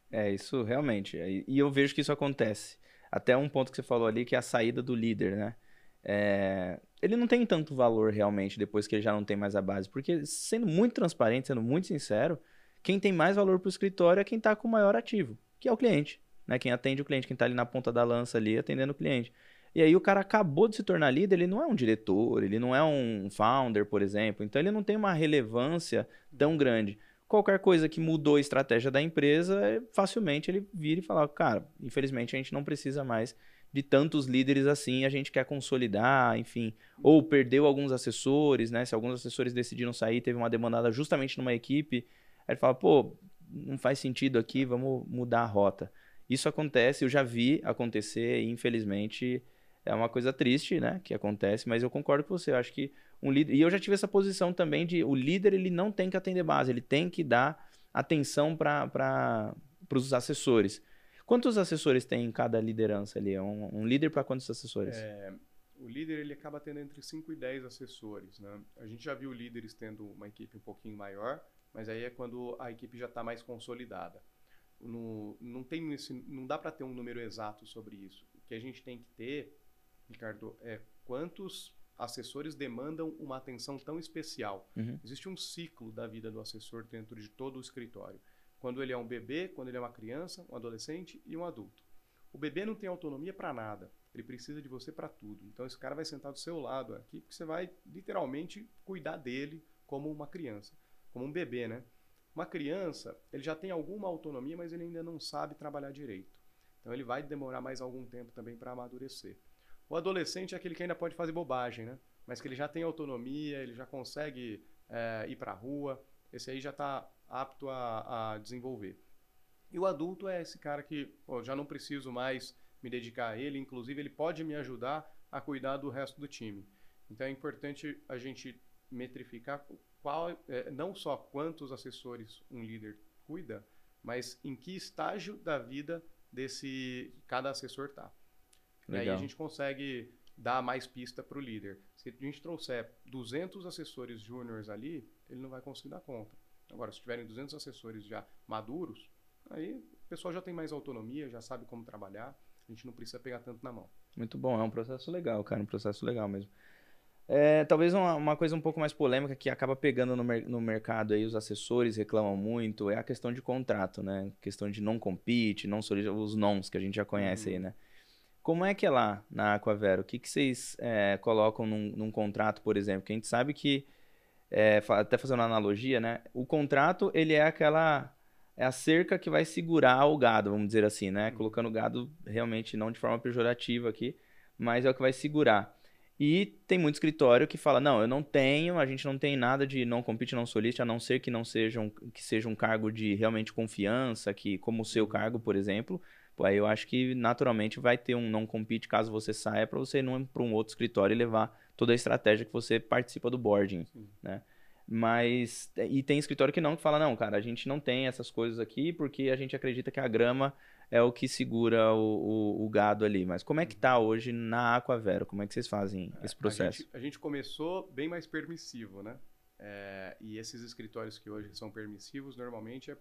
Speaker 1: É, isso realmente. E eu vejo que isso acontece. Até um ponto que você falou ali, que é a saída do líder, né? É, ele não tem tanto valor realmente depois que ele já não tem mais a base. Porque, sendo muito transparente, sendo muito sincero, quem tem mais valor para o escritório é quem está com o maior ativo, que é o cliente. Né? Quem atende o cliente, quem está ali na ponta da lança ali atendendo o cliente. E aí o cara acabou de se tornar líder, ele não é um diretor, ele não é um founder, por exemplo. Então ele não tem uma relevância tão grande. Qualquer coisa que mudou a estratégia da empresa, é, facilmente ele vira e fala, cara, infelizmente a gente não precisa mais de tantos líderes assim, a gente quer consolidar, enfim. Ou perdeu alguns assessores, né? Se alguns assessores decidiram sair, teve uma demandada justamente numa equipe Aí ele fala, pô, não faz sentido aqui, vamos mudar a rota. Isso acontece, eu já vi acontecer e infelizmente é uma coisa triste, né, que acontece, mas eu concordo com você, eu acho que um líder, e eu já tive essa posição também de o líder ele não tem que atender base, ele tem que dar atenção para os assessores. Quantos assessores tem em cada liderança ali? Um, um líder para quantos assessores?
Speaker 2: É, o líder ele acaba tendo entre 5 e 10 assessores. Né? A gente já viu líderes tendo uma equipe um pouquinho maior, mas aí é quando a equipe já está mais consolidada. No, não, tem esse, não dá para ter um número exato sobre isso. O que a gente tem que ter, Ricardo, é quantos assessores demandam uma atenção tão especial. Uhum. Existe um ciclo da vida do assessor dentro de todo o escritório. Quando ele é um bebê, quando ele é uma criança, um adolescente e um adulto. O bebê não tem autonomia para nada. Ele precisa de você para tudo. Então esse cara vai sentar do seu lado aqui, porque você vai literalmente cuidar dele como uma criança como um bebê, né? Uma criança, ele já tem alguma autonomia, mas ele ainda não sabe trabalhar direito. Então ele vai demorar mais algum tempo também para amadurecer. O adolescente é aquele que ainda pode fazer bobagem, né? Mas que ele já tem autonomia, ele já consegue é, ir para a rua. Esse aí já está apto a, a, desenvolver. E o adulto é esse cara que pô, já não preciso mais me dedicar a ele, inclusive ele pode me ajudar a cuidar do resto do time. Então é importante a gente metrificar qual, é, não só quantos assessores um líder cuida, mas em que estágio da vida desse cada assessor está. E aí a gente consegue dar mais pista para o líder. Se a gente trouxer 200 assessores júniores ali, ele não vai conseguir dar conta. Agora, se tiverem 200 assessores já maduros, aí o pessoal já tem mais autonomia, já sabe como trabalhar, a gente não precisa pegar tanto na mão.
Speaker 1: Muito bom, é um processo legal, cara, um processo legal mesmo. É, talvez uma, uma, coisa um pouco mais polêmica que acaba pegando no, mer no, mercado aí, os assessores reclamam muito, é a questão de contrato, né? Questão de não compete, não os nons que a gente já conhece uhum. aí, né? Como é que é lá na Aquavero? O que, que vocês é, colocam num, num, contrato, por exemplo? Que a gente sabe que, é, até fazendo uma analogia, né? O contrato, ele é aquela... É a cerca que vai segurar o gado, vamos dizer assim, né? Uhum. Colocando o gado realmente não de forma pejorativa aqui, mas é o que vai segurar. E tem muito escritório que fala: não, eu não tenho, a gente não tem nada de não compete, não solicite, a não ser que não seja um, que seja um cargo de realmente confiança, que como o seu uhum. cargo, por exemplo. Pô, aí eu acho que naturalmente vai ter um não compete caso você saia para você não ir para um outro escritório e levar toda a estratégia que você participa do boarding, Sim. né? Mas e tem escritório que não que fala não, cara, a gente não tem essas coisas aqui porque a gente acredita que a grama é o que segura o, o, o, gado ali. Mas como é que está hoje na Aquavero? Como é que vocês fazem esse processo?
Speaker 2: A gente, a gente começou bem mais permissivo, né? É, e esses escritórios que hoje são permissivos, normalmente é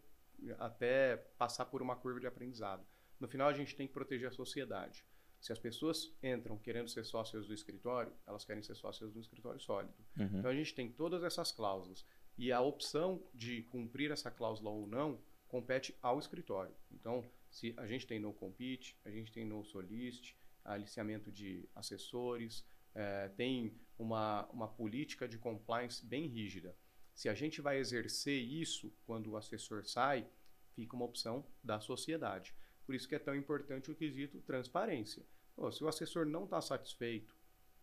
Speaker 2: até passar por uma curva de aprendizado. No final, a gente tem que proteger a sociedade. Se as pessoas entram querendo ser sócias do escritório, elas querem ser sócias do escritório sólido. Uhum. Então, a gente tem todas essas cláusulas. E a opção de cumprir essa cláusula ou não compete ao escritório. Então, se a gente tem no compete, a gente tem no solicit, aliciamento de assessores, é, tem uma, uma política de compliance bem rígida. Se a gente vai exercer isso quando o assessor sai, fica uma opção da sociedade. Por isso que é tão importante o quesito transparência. Se o assessor não está satisfeito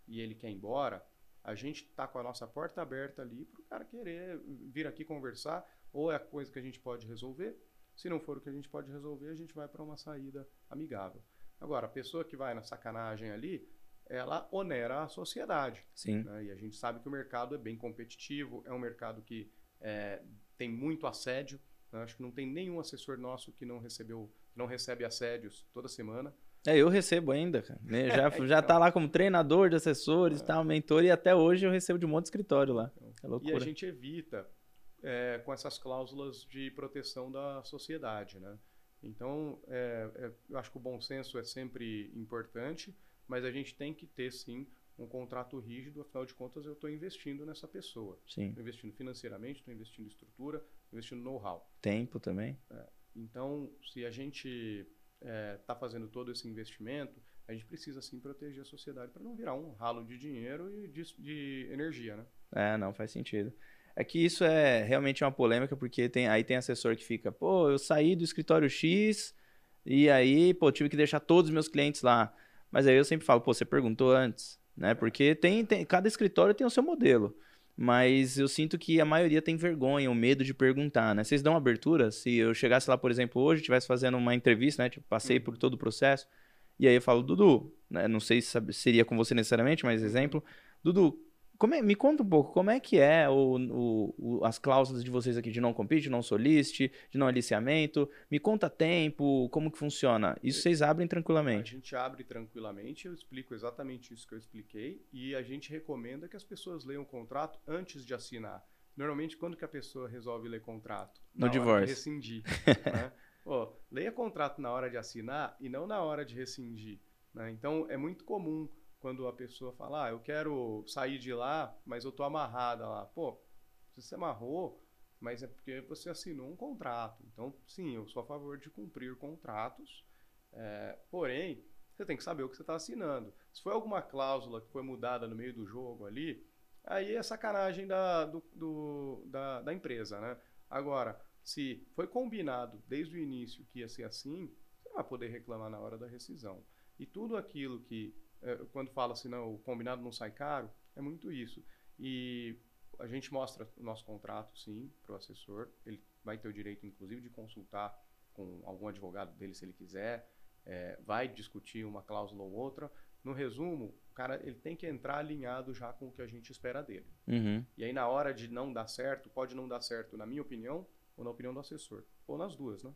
Speaker 2: e ele quer ir embora, a gente está com a nossa porta aberta ali para o cara querer vir aqui conversar, ou é a coisa que a gente pode resolver, se não for o que a gente pode resolver, a gente vai para uma saída amigável. Agora, a pessoa que vai na sacanagem ali, ela onera a sociedade.
Speaker 1: Sim.
Speaker 2: Né? E a gente sabe que o mercado é bem competitivo, é um mercado que é, tem muito assédio. Né? Acho que não tem nenhum assessor nosso que não recebeu, não recebe assédios toda semana.
Speaker 1: É, eu recebo ainda, cara. Né? Já, então, já tá lá como treinador de assessores, é. tal, mentor, e até hoje eu recebo de um monte de escritório lá. Então, é loucura.
Speaker 2: E a gente evita é, com essas cláusulas de proteção da sociedade, né? Então, é, é, eu acho que o bom senso é sempre importante, mas a gente tem que ter, sim, um contrato rígido, afinal de contas, eu estou investindo nessa pessoa.
Speaker 1: Sim.
Speaker 2: Estou investindo financeiramente, estou investindo em estrutura, investindo know-how.
Speaker 1: Tempo também.
Speaker 2: É, então, se a gente está é, fazendo todo esse investimento, a gente precisa, sim, proteger a sociedade para não virar um ralo de dinheiro e de, de energia, né?
Speaker 1: É, não, faz sentido. É que isso é realmente uma polêmica, porque tem, aí tem assessor que fica, pô, eu saí do escritório X e aí, pô, tive que deixar todos os meus clientes lá. Mas aí eu sempre falo, pô, você perguntou antes, né? Porque tem, tem cada escritório tem o seu modelo. Mas eu sinto que a maioria tem vergonha, o medo de perguntar, né? Vocês dão abertura? Se eu chegasse lá, por exemplo, hoje, estivesse fazendo uma entrevista, né? Tipo, passei por uhum. todo o processo, e aí eu falo, Dudu, né? não sei se seria com você necessariamente, mas exemplo, Dudu, é, me conta um pouco, como é que é o, o, o, as cláusulas de vocês aqui de não compete, de não solicite, de não aliciamento? Me conta tempo, como que funciona? Isso vocês abrem tranquilamente?
Speaker 2: A gente abre tranquilamente, eu explico exatamente isso que eu expliquei e a gente recomenda que as pessoas leiam o contrato antes de assinar. Normalmente, quando que a pessoa resolve ler contrato?
Speaker 1: No divórcio.
Speaker 2: Rescindir. né? oh, leia contrato na hora de assinar e não na hora de rescindir. Né? Então, é muito comum quando a pessoa fala, ah, eu quero sair de lá, mas eu tô amarrada lá. Pô, você se amarrou, mas é porque você assinou um contrato. Então, sim, eu sou a favor de cumprir contratos, é, porém, você tem que saber o que você está assinando. Se foi alguma cláusula que foi mudada no meio do jogo ali, aí é sacanagem da, do, do, da, da empresa, né? Agora, se foi combinado desde o início que ia ser assim, você não vai poder reclamar na hora da rescisão. E tudo aquilo que quando fala assim, não, o combinado não sai caro, é muito isso. E a gente mostra o nosso contrato, sim, para o assessor. Ele vai ter o direito, inclusive, de consultar com algum advogado dele, se ele quiser. É, vai discutir uma cláusula ou outra. No resumo, o cara ele tem que entrar alinhado já com o que a gente espera dele.
Speaker 1: Uhum.
Speaker 2: E aí, na hora de não dar certo, pode não dar certo, na minha opinião, ou na opinião do assessor. Ou nas duas, né?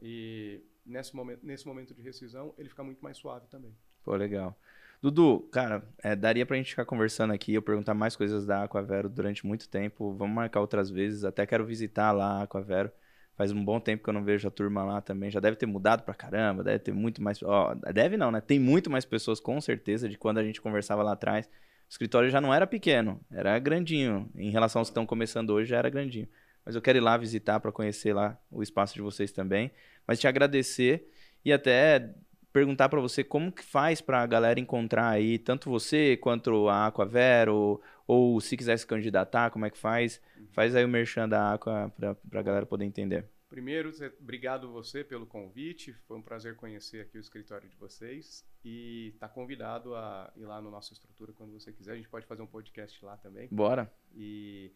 Speaker 2: E nesse momento, nesse momento de rescisão, ele fica muito mais suave também.
Speaker 1: Pô, legal. Dudu, cara, é, daria pra gente ficar conversando aqui, eu perguntar mais coisas da Aquavero durante muito tempo. Vamos marcar outras vezes. Até quero visitar lá a Aquavero. Faz um bom tempo que eu não vejo a turma lá também. Já deve ter mudado pra caramba, deve ter muito mais. Ó, deve não, né? Tem muito mais pessoas, com certeza, de quando a gente conversava lá atrás. O escritório já não era pequeno, era grandinho. Em relação aos que estão começando hoje, já era grandinho. Mas eu quero ir lá visitar para conhecer lá o espaço de vocês também. Mas te agradecer e até perguntar para você como que faz para a galera encontrar aí tanto você quanto a Aquavero, Ou se quiser se candidatar, como é que faz?
Speaker 2: Uhum.
Speaker 1: Faz aí o merchan da Aqua para a galera poder entender.
Speaker 2: Primeiro, obrigado você pelo convite. Foi um prazer conhecer aqui o escritório de vocês. E está convidado a ir lá no nossa estrutura quando você quiser. A gente pode fazer um podcast lá também.
Speaker 1: Bora.
Speaker 2: E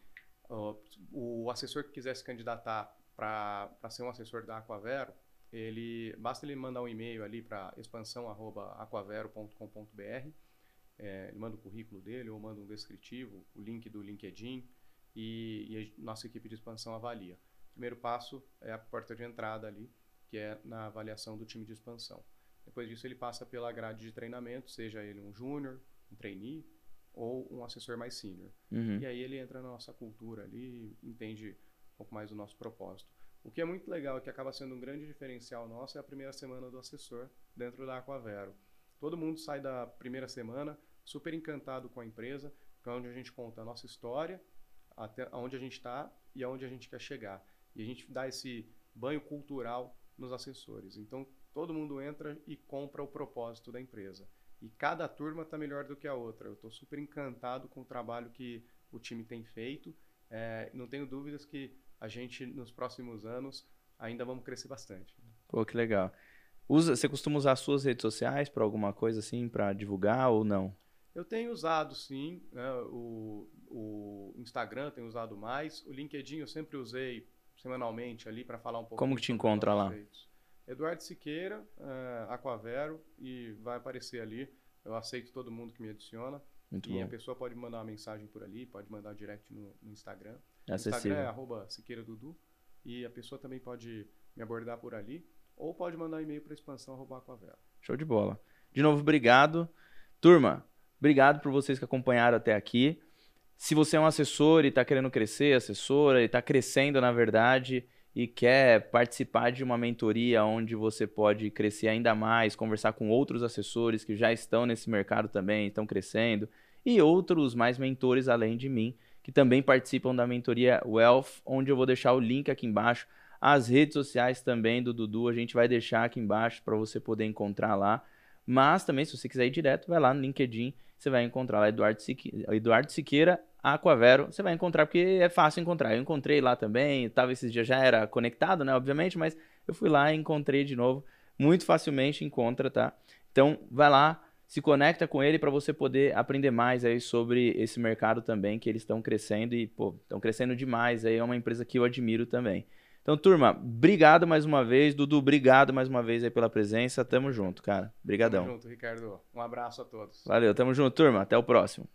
Speaker 2: o assessor que quiser se candidatar para ser um assessor da Aquavero, ele basta ele mandar um e-mail ali para expansão@aquavero.com.br. É, ele manda o currículo dele ou manda um descritivo, o link do LinkedIn e, e a nossa equipe de expansão avalia. O primeiro passo é a porta de entrada ali, que é na avaliação do time de expansão. Depois disso ele passa pela grade de treinamento, seja ele um júnior, um trainee ou um assessor mais sênior.
Speaker 1: Uhum.
Speaker 2: E aí ele entra na nossa cultura ali, entende um pouco mais do nosso propósito. O que é muito legal e que acaba sendo um grande diferencial nosso é a primeira semana do assessor dentro da Aquavero. Todo mundo sai da primeira semana super encantado com a empresa, que é onde a gente conta a nossa história, até onde a gente está e aonde a gente quer chegar. E a gente dá esse banho cultural nos assessores. Então, todo mundo entra e compra o propósito da empresa. E cada turma está melhor do que a outra. Eu estou super encantado com o trabalho que o time tem feito. É, não tenho dúvidas que a gente, nos próximos anos, ainda vamos crescer bastante.
Speaker 1: Pô, que legal. Usa, você costuma usar suas redes sociais para alguma coisa assim, para divulgar ou não?
Speaker 2: Eu tenho usado sim, né, o, o Instagram tenho usado mais, o LinkedIn eu sempre usei semanalmente ali para falar um pouco.
Speaker 1: Como que te encontra lá?
Speaker 2: Feitos. Eduardo Siqueira, uh, Aquavero, e vai aparecer ali. Eu aceito todo mundo que me adiciona.
Speaker 1: Muito
Speaker 2: e
Speaker 1: bom.
Speaker 2: a pessoa pode mandar uma mensagem por ali, pode mandar direct no, no Instagram.
Speaker 1: É
Speaker 2: O
Speaker 1: acessível.
Speaker 2: Instagram é arroba Siqueira Dudu. E a pessoa também pode me abordar por ali. Ou pode mandar um e-mail para expansão arroba aquavero.
Speaker 1: Show de bola. De novo, obrigado. Turma, obrigado por vocês que acompanharam até aqui. Se você é um assessor e está querendo crescer, assessora, e está crescendo na verdade, e quer participar de uma mentoria onde você pode crescer ainda mais, conversar com outros assessores que já estão nesse mercado também, estão crescendo, e outros mais mentores além de mim, que também participam da mentoria Wealth, onde eu vou deixar o link aqui embaixo. As redes sociais também do Dudu, a gente vai deixar aqui embaixo para você poder encontrar lá. Mas também, se você quiser ir direto, vai lá no LinkedIn, você vai encontrar lá Eduardo Siqueira, Eduardo Siqueira Aquavero, você vai encontrar, porque é fácil encontrar. Eu encontrei lá também, tava esses dias, já era conectado, né, obviamente, mas eu fui lá e encontrei de novo. Muito facilmente encontra, tá? Então, vai lá, se conecta com ele para você poder aprender mais aí sobre esse mercado também, que eles estão crescendo e, pô, estão crescendo demais. Aí é uma empresa que eu admiro também. Então, turma, obrigado mais uma vez. Dudu, obrigado mais uma vez aí pela presença. Tamo junto, cara. Obrigadão.
Speaker 2: Tamo junto, Ricardo. Um abraço a todos.
Speaker 1: Valeu, tamo junto, turma. Até o próximo.